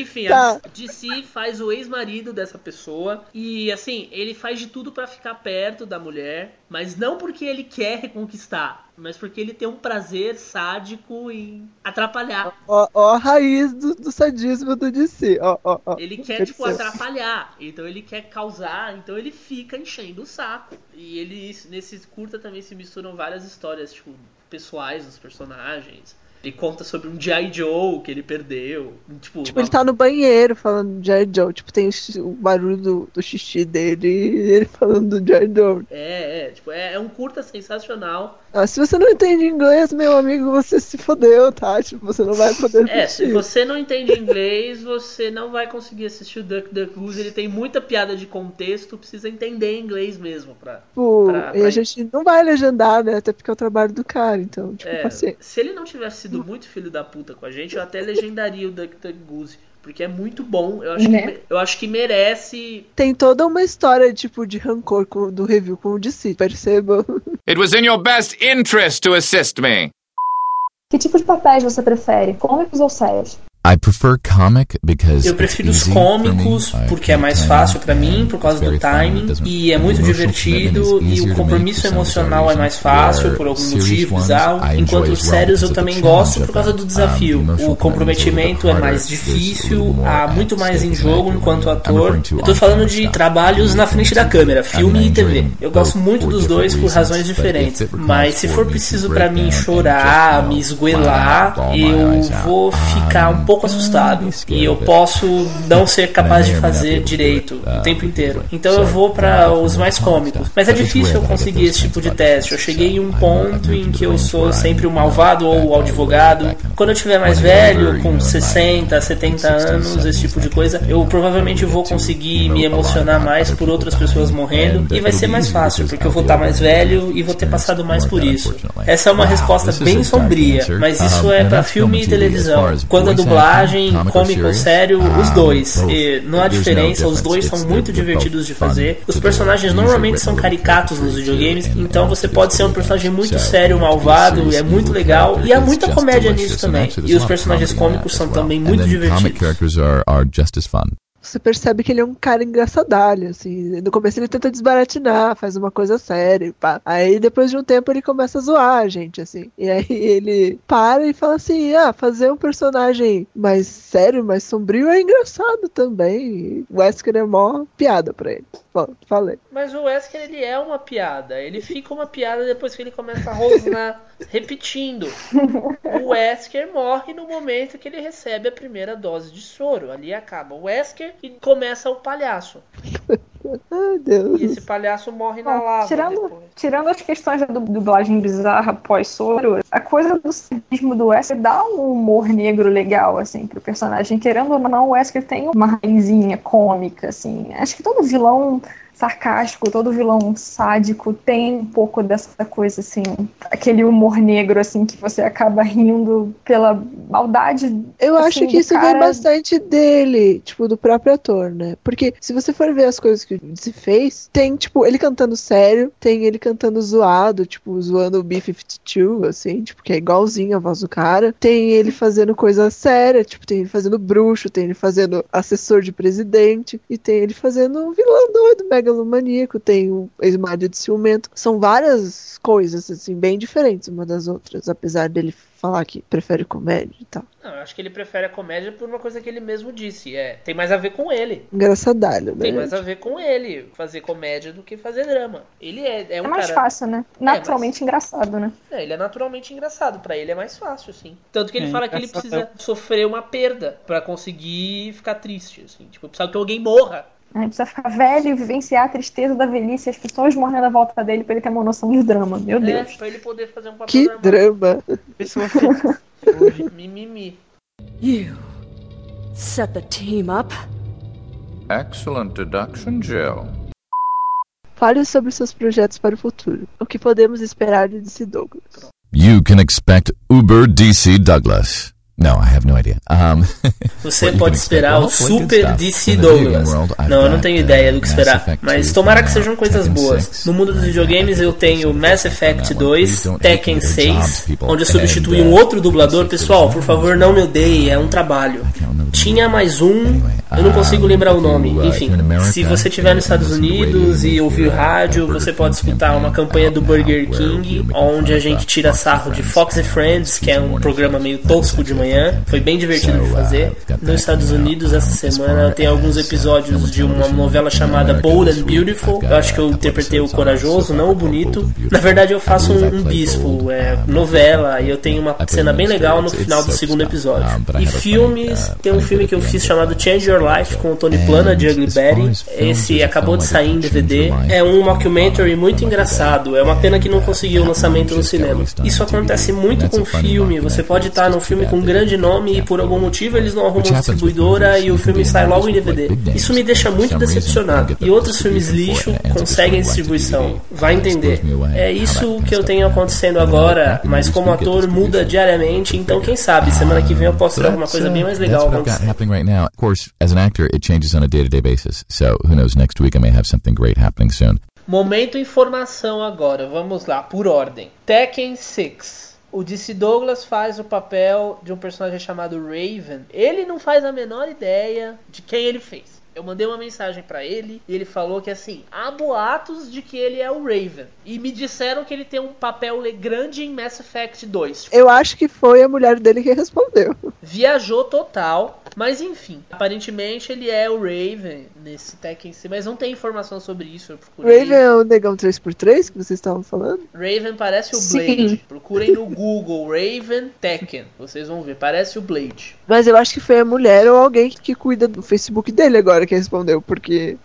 Enfim, Tá. a DC faz o ex-marido dessa pessoa e assim, ele faz de tudo pra ficar perto da mulher, mas não porque ele quer reconquistar, mas porque ele tem um prazer sádico em atrapalhar. Ó, ó a raiz do, do sadismo do DC. Ó, ó, ó. Ele quer, tipo, atrapalhar. Então ele quer causar, então ele fica enchendo o saco. E ele, nesse curta também se misturam várias histórias, tipo, pessoais dos personagens. Ele conta sobre um G.I. Joe que ele perdeu. Tipo, Tipo, ele tá no banheiro falando de J. Joe. Tipo, tem o, barulho do, do xixi dele e ele falando do J. Joe. É, é, tipo, é, é um curta sensacional. Ah, se você não entende inglês, meu amigo, você se fodeu, tá? Tipo, você não vai poder É, se assistir. você não entende inglês, você não vai conseguir assistir o Duck Duck Goose. Ele tem muita piada de contexto, precisa entender inglês mesmo pra. Tipo, pra- e pra- a gente não vai legendar, né? Até porque é o trabalho do cara, então, tipo, É, paciência. se ele não tivesse sido muito filho da puta com a gente, eu até legendaria o Duck Duck Goose. Porque é muito bom. Eu acho, Né? que, eu acho que merece. Tem toda uma história, tipo, de rancor com- do review com o DC, percebam. <laughs> It was in your best interest to assist me. Que tipo de papéis você prefere? Cômicos ou sérios? I prefer comic because Eu prefiro os cômicos porque é mais fácil para mim por causa do timing e é muito divertido e o compromisso emocional é mais fácil por algum motivo bizarro. Enquanto os sérios eu também gosto por causa do desafio. O comprometimento é mais difícil, há muito mais em jogo enquanto ator. Eu tô falando de trabalhos na frente da câmera, filme e TV. Eu gosto muito dos dois por razões diferentes, mas se for preciso para mim chorar, me esguelar, eu vou ficar um pouco assustado. e eu posso não <laughs> ser capaz de fazer direito o tempo inteiro. Então eu vou para os mais cômicos. Mas é difícil eu conseguir esse tipo de teste. Eu cheguei em um ponto em que eu sou sempre o malvado ou o advogado. Quando eu tiver mais velho, com 60, 70 anos, esse tipo de coisa, eu provavelmente vou conseguir me emocionar mais por outras pessoas morrendo e vai ser mais fácil, porque eu vou estar mais velho e vou ter passado mais por isso. Essa é uma resposta bem sombria, mas isso é para filme e televisão. Quando a dublagem, cômico ou sério, os dois. E não há diferença, os dois são muito divertidos de fazer. Os personagens normalmente são caricatos nos videogames, então você pode ser um personagem muito sério, malvado, e é muito legal. E há muita comédia nisso também. E os personagens cômicos são também muito divertidos você percebe que ele é um cara engraçadalho, assim. No começo ele tenta desbaratinar, faz uma coisa séria, pá. Aí depois de um tempo ele começa a zoar a gente, assim. E aí ele para e fala assim: ah, fazer um personagem mais sério, mais sombrio é engraçado também. E Wesker é mó piada pra ele. Falei. Mas o Wesker ele é uma piada. Ele fica uma piada depois que ele começa a rosnar <laughs> repetindo. <laughs> O Wesker morre no momento que ele recebe a primeira dose de soro. Ali acaba o Wesker e começa o palhaço. Ai, Deus. E esse palhaço morre na lava. Tirando, tirando as questões da dublagem bizarra pós-soro, a coisa do sadismo do Wesker dá um humor negro legal, assim, pro personagem. Querendo ou não, o Wesker tem uma raizinha cômica, assim. Acho que todo vilão sarcástico, todo vilão sádico tem um pouco dessa coisa, assim, aquele humor negro, assim, que você acaba rindo pela maldade. Eu assim, acho que isso cara... vem bastante dele, tipo, do próprio ator, né? Porque se você for ver as coisas que se fez, tem, tipo, ele cantando sério, tem ele cantando zoado, tipo, zoando o B-52, assim, tipo, que é igualzinho a voz do cara. Tem ele fazendo coisa séria, tipo, tem ele fazendo bruxo, tem ele fazendo assessor de presidente, e tem ele fazendo um vilão doido, mega megalomaníaco, tem o Esmário de Ciumento. São várias coisas, assim, bem diferentes uma das outras, apesar dele falar que prefere comédia e tal. Não, eu acho que ele prefere a comédia por uma coisa que ele mesmo disse. É, tem mais a ver com ele. Engraçadalho, né? Tem mais a ver com ele fazer comédia do que fazer drama. Ele é, é um É mais cara... fácil, né? Naturalmente engraçado, né? É, ele é naturalmente engraçado. Pra ele é mais fácil, assim. Tanto que ele É, fala que ele precisa sofrer uma perda pra conseguir ficar triste, assim. Tipo, precisa que alguém morra. A gente precisa ficar velho e vivenciar a tristeza da velhice e as pessoas morrendo à volta dele pra ele ter uma noção de drama. Meu É, Deus. pra ele poder fazer um papel Que drama. <laughs> Mimimi. You set the team up? Excellent deduction, Jill. Fale sobre seus projetos para o futuro. O que podemos esperar de DC Douglas? You can expect Uber DC Douglas. No, I have no idea. Um, <laughs> Você pode esperar o Super DC Douglas. Não, eu não tenho ideia do que esperar. Mas tomara que sejam coisas boas. No mundo dos videogames eu tenho Mass Effect 2, Tekken 6, onde eu substituí um outro dublador. Pessoal, por favor, não me odeie, é um trabalho. Tinha mais um, eu não consigo lembrar o nome. Enfim, se você estiver nos Estados Unidos e ouvir rádio, você pode escutar uma campanha do Burger King, onde a gente tira sarro de Fox and Friends, que é um programa meio tosco de manhã. Foi bem divertido de fazer. Nos Estados Unidos, essa semana, tem alguns episódios de uma novela chamada Bold and Beautiful. Eu acho que eu interpretei o corajoso, não o bonito. Na verdade, eu faço um, um bispo, é novela, e eu tenho uma cena bem legal no final do segundo episódio. E filmes, tem um filme que eu fiz chamado Change Your Life com o Tony Plana de Ugly Betty. Esse acabou de sair em DVD. É um mockumentary muito engraçado. É uma pena que não conseguiu o lançamento no cinema. Isso acontece muito com filme. Você pode estar num filme com um grande nome e por algum motivo eles não arrumam distribuidora e o filme sai logo em DVD. Isso me deixa muito decepcionado. E outros filmes lixo conseguem distribuição. Vai entender. É isso que eu tenho acontecendo agora, mas como ator muda diariamente, então quem sabe semana que vem eu posso ter alguma coisa bem mais legal acontecer. happening right now. Of course, as an actor, it changes on a day-to-day basis. So who knows? Next week I may have something great happening soon. Momento informação agora, vamos lá, por ordem. Tekken 6. O DC Douglas faz o papel de um personagem chamado Raven. Ele não faz a menor ideia de quem ele fez. Eu mandei uma mensagem para ele e ele falou que assim, há boatos de que ele é o Raven. E me disseram que ele tem um papel grande em Mass Effect 2. Eu acho que foi a mulher dele que respondeu. Viajou total. Mas enfim, aparentemente ele é o Raven nesse Tekken C, mas não tem informação sobre isso. Eu procurei. Raven é o negão 3x3 que vocês estavam falando? Raven parece o Blade. Sim. Procurem no Google Raven Tekken. Vocês vão ver, parece o Blade. Mas eu acho que foi a mulher ou alguém que cuida do Facebook dele agora que respondeu, porque.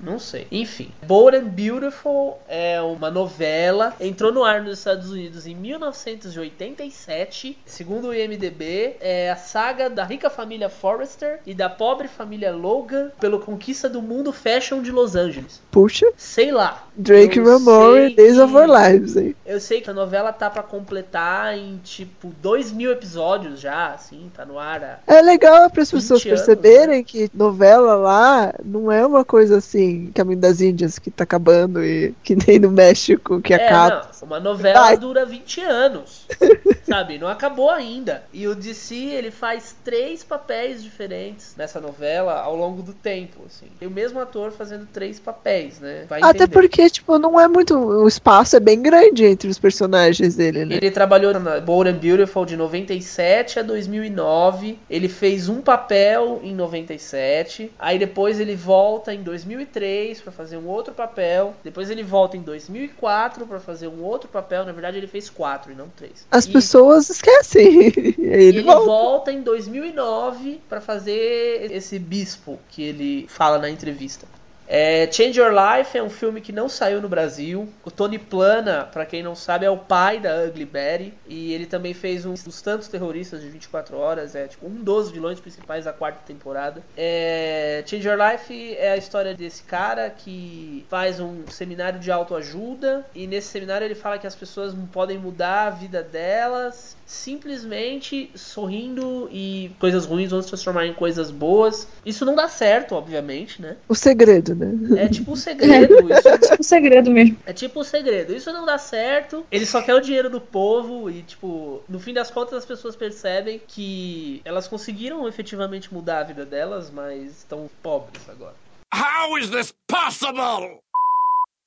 Não sei. Enfim, Bold and Beautiful é uma novela. Entrou no ar nos Estados Unidos em 1987. Segundo o IMDB, é a saga da rica família Forrester e da pobre família Logan pela conquista do mundo fashion de Los Angeles. Puxa. Sei lá. Drake Ramore, Days of Our Lives, hein? Eu sei que a novela tá pra completar em tipo dois mil episódios já, assim, tá no ar. É legal para as pessoas 20 anos, perceberem que novela lá não é uma coisa assim, Caminho das Índias, que tá acabando e que nem no México que É, acaba. não, uma novela Ai. dura 20 anos. <laughs> sabe? Não acabou ainda. E o DC, ele faz três papéis diferentes nessa novela ao longo do tempo, assim. Tem o mesmo ator fazendo três papéis, né? Vai Até entender. porque, tipo, não é muito. O espaço é bem grande entre os personagens dele, né? Ele trabalhou na Bold and Beautiful de 97 a 2009. Ele fez um papel em 97. Aí depois ele volta em 2003 pra fazer um outro papel. Depois ele volta em 2004 pra fazer um outro papel. Na verdade ele fez quatro e não três. As E- pessoas esquecem. <laughs> Ele ele volta. volta em 2009 pra fazer esse bispo que ele fala na entrevista. É, Change Your Life é um filme que não saiu no Brasil. O Tony Plana, pra quem não sabe, é o pai da Ugly Betty. E ele também fez um dos tantos terroristas de 24 horas. É tipo um dos vilões principais da quarta temporada. É, Change Your Life é a história desse cara que faz um seminário de autoajuda. E nesse seminário ele fala que as pessoas podem mudar a vida delas simplesmente sorrindo e coisas ruins vão se transformar em coisas boas. Isso não dá certo, obviamente, né? O segredo, né? É tipo um segredo. Isso É tipo um segredo mesmo. é tipo um segredo. Isso não dá certo. Ele só quer o dinheiro do povo e, tipo, no fim das contas as pessoas percebem que elas conseguiram efetivamente mudar a vida delas, mas estão pobres agora. How is this possible?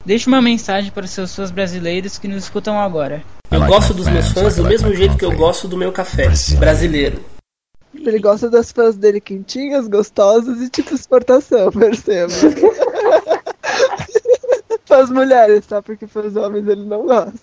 Deixe uma mensagem para os seus fãs brasileiros que nos escutam agora. Eu gosto dos meus fãs do mesmo jeito que eu gosto do meu café. Brasileiro. Ele gosta das fãs dele quentinhas, gostosas e tipo exportação, <laughs> perceba. <laughs> fãs mulheres, tá? Porque fãs homens ele não gosta.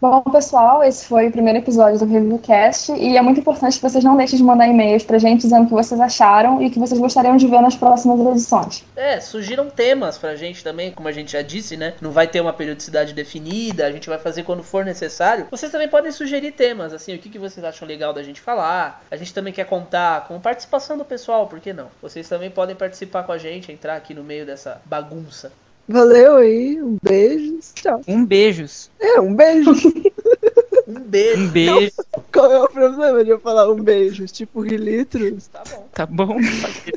Bom, pessoal, esse foi o primeiro episódio do ReviewCast e é muito importante que vocês não deixem de mandar e-mails pra gente dizendo o que vocês acharam e o que vocês gostariam de ver nas próximas edições. É, surgiram temas pra gente também, como a gente já disse, né? Não vai ter uma periodicidade definida, a gente vai fazer quando for necessário. Vocês também podem sugerir temas, assim, o que, que vocês acham legal da gente falar. A gente também quer contar com participação do pessoal, por que não? Vocês também podem participar com a gente, entrar aqui no meio dessa bagunça. Valeu aí, um beijo, tchau. Um beijos. É, um beijo. <laughs> Um beijo. Um beijo. Qual é o problema de eu falar um beijo? Tipo litros? Tá bom. Tá bom?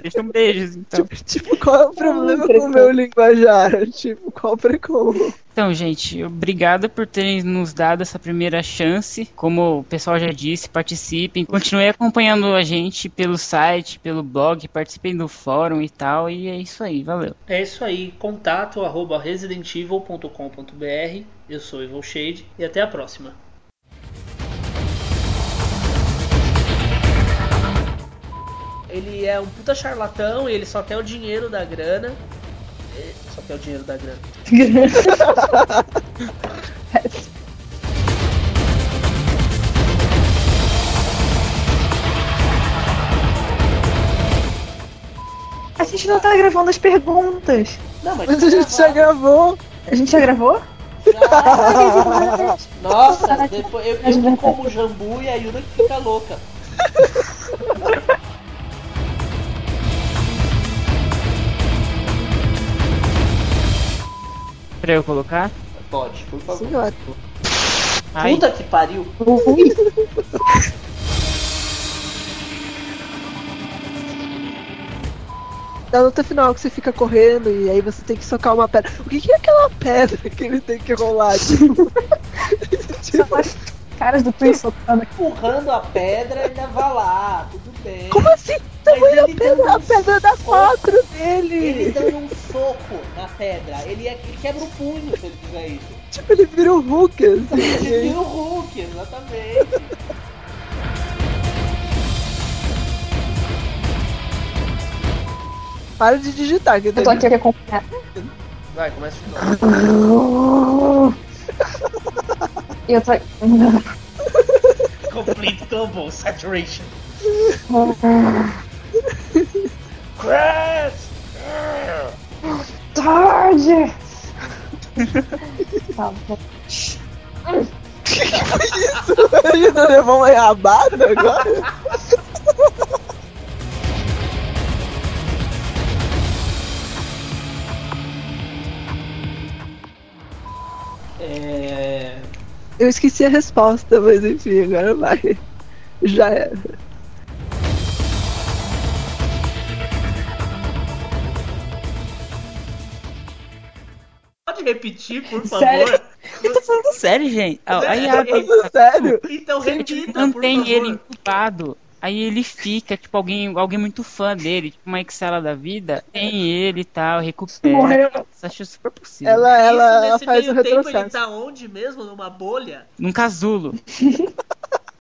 Deixa um beijos, então. Tipo, qual é o problema com o meu linguajar? <laughs> Tipo, qual precon? Então, gente, obrigado por terem nos dado essa primeira chance. Como o pessoal já disse, participem. Continuem acompanhando a gente pelo site, pelo blog, participem do fórum e tal. E é isso aí, valeu. É isso aí, contato arroba residentevil.com.br. Eu sou Evil Shade e até a próxima. Ele é um puta charlatão e ele só quer o dinheiro da grana. Ele Só quer o dinheiro da grana. <laughs> A gente não tá gravando as perguntas. Não, mas, Mas a gente já gravou. A gente já gravou? <laughs> Nossa, depois eu, eu como jambu e a Yuna que fica louca. <laughs> Pra eu colocar? Pode, por favor. Senhora. Ai. Puta que pariu. <laughs> Da luta final que você fica correndo e aí você tem que socar uma pedra. O que, que é aquela pedra que ele tem que rolar? Tipo, <laughs> tipo, caras do aqui. Empurrando a pedra ainda vai lá, tudo Como assim? Tamanho a pedra, a pedra dá quatro dele. Ele dando um soco na pedra. Ele, é- ele quebra o punho se ele fizer isso. Tipo, ele vira o Hulk, assim. Ele vira o Hulk, exatamente. Para de digitar, que Eu tô aqui acompanhando. Vai, começa de novo. Eu tô. Complete global saturation. Crash! Tarde! tá bom. <laughs> Ele não levou uma enrabada agora? É... Eu esqueci a resposta, mas enfim, agora vai. Já era. Pode repetir, por favor? Sério? Eu tô falando sério, gente. Aí Sério? abre. Sério? Então Ele, tipo, repita, por mantém ele incubado. Aí ele fica, tipo, alguém, alguém muito fã dele, tipo uma Excela da vida, tem ele e tal, recupera. Morreu. Isso acho super possível. Ela, ela, Isso, ela faz o meio tempo, ele tá onde mesmo? Numa bolha? Num casulo. <laughs>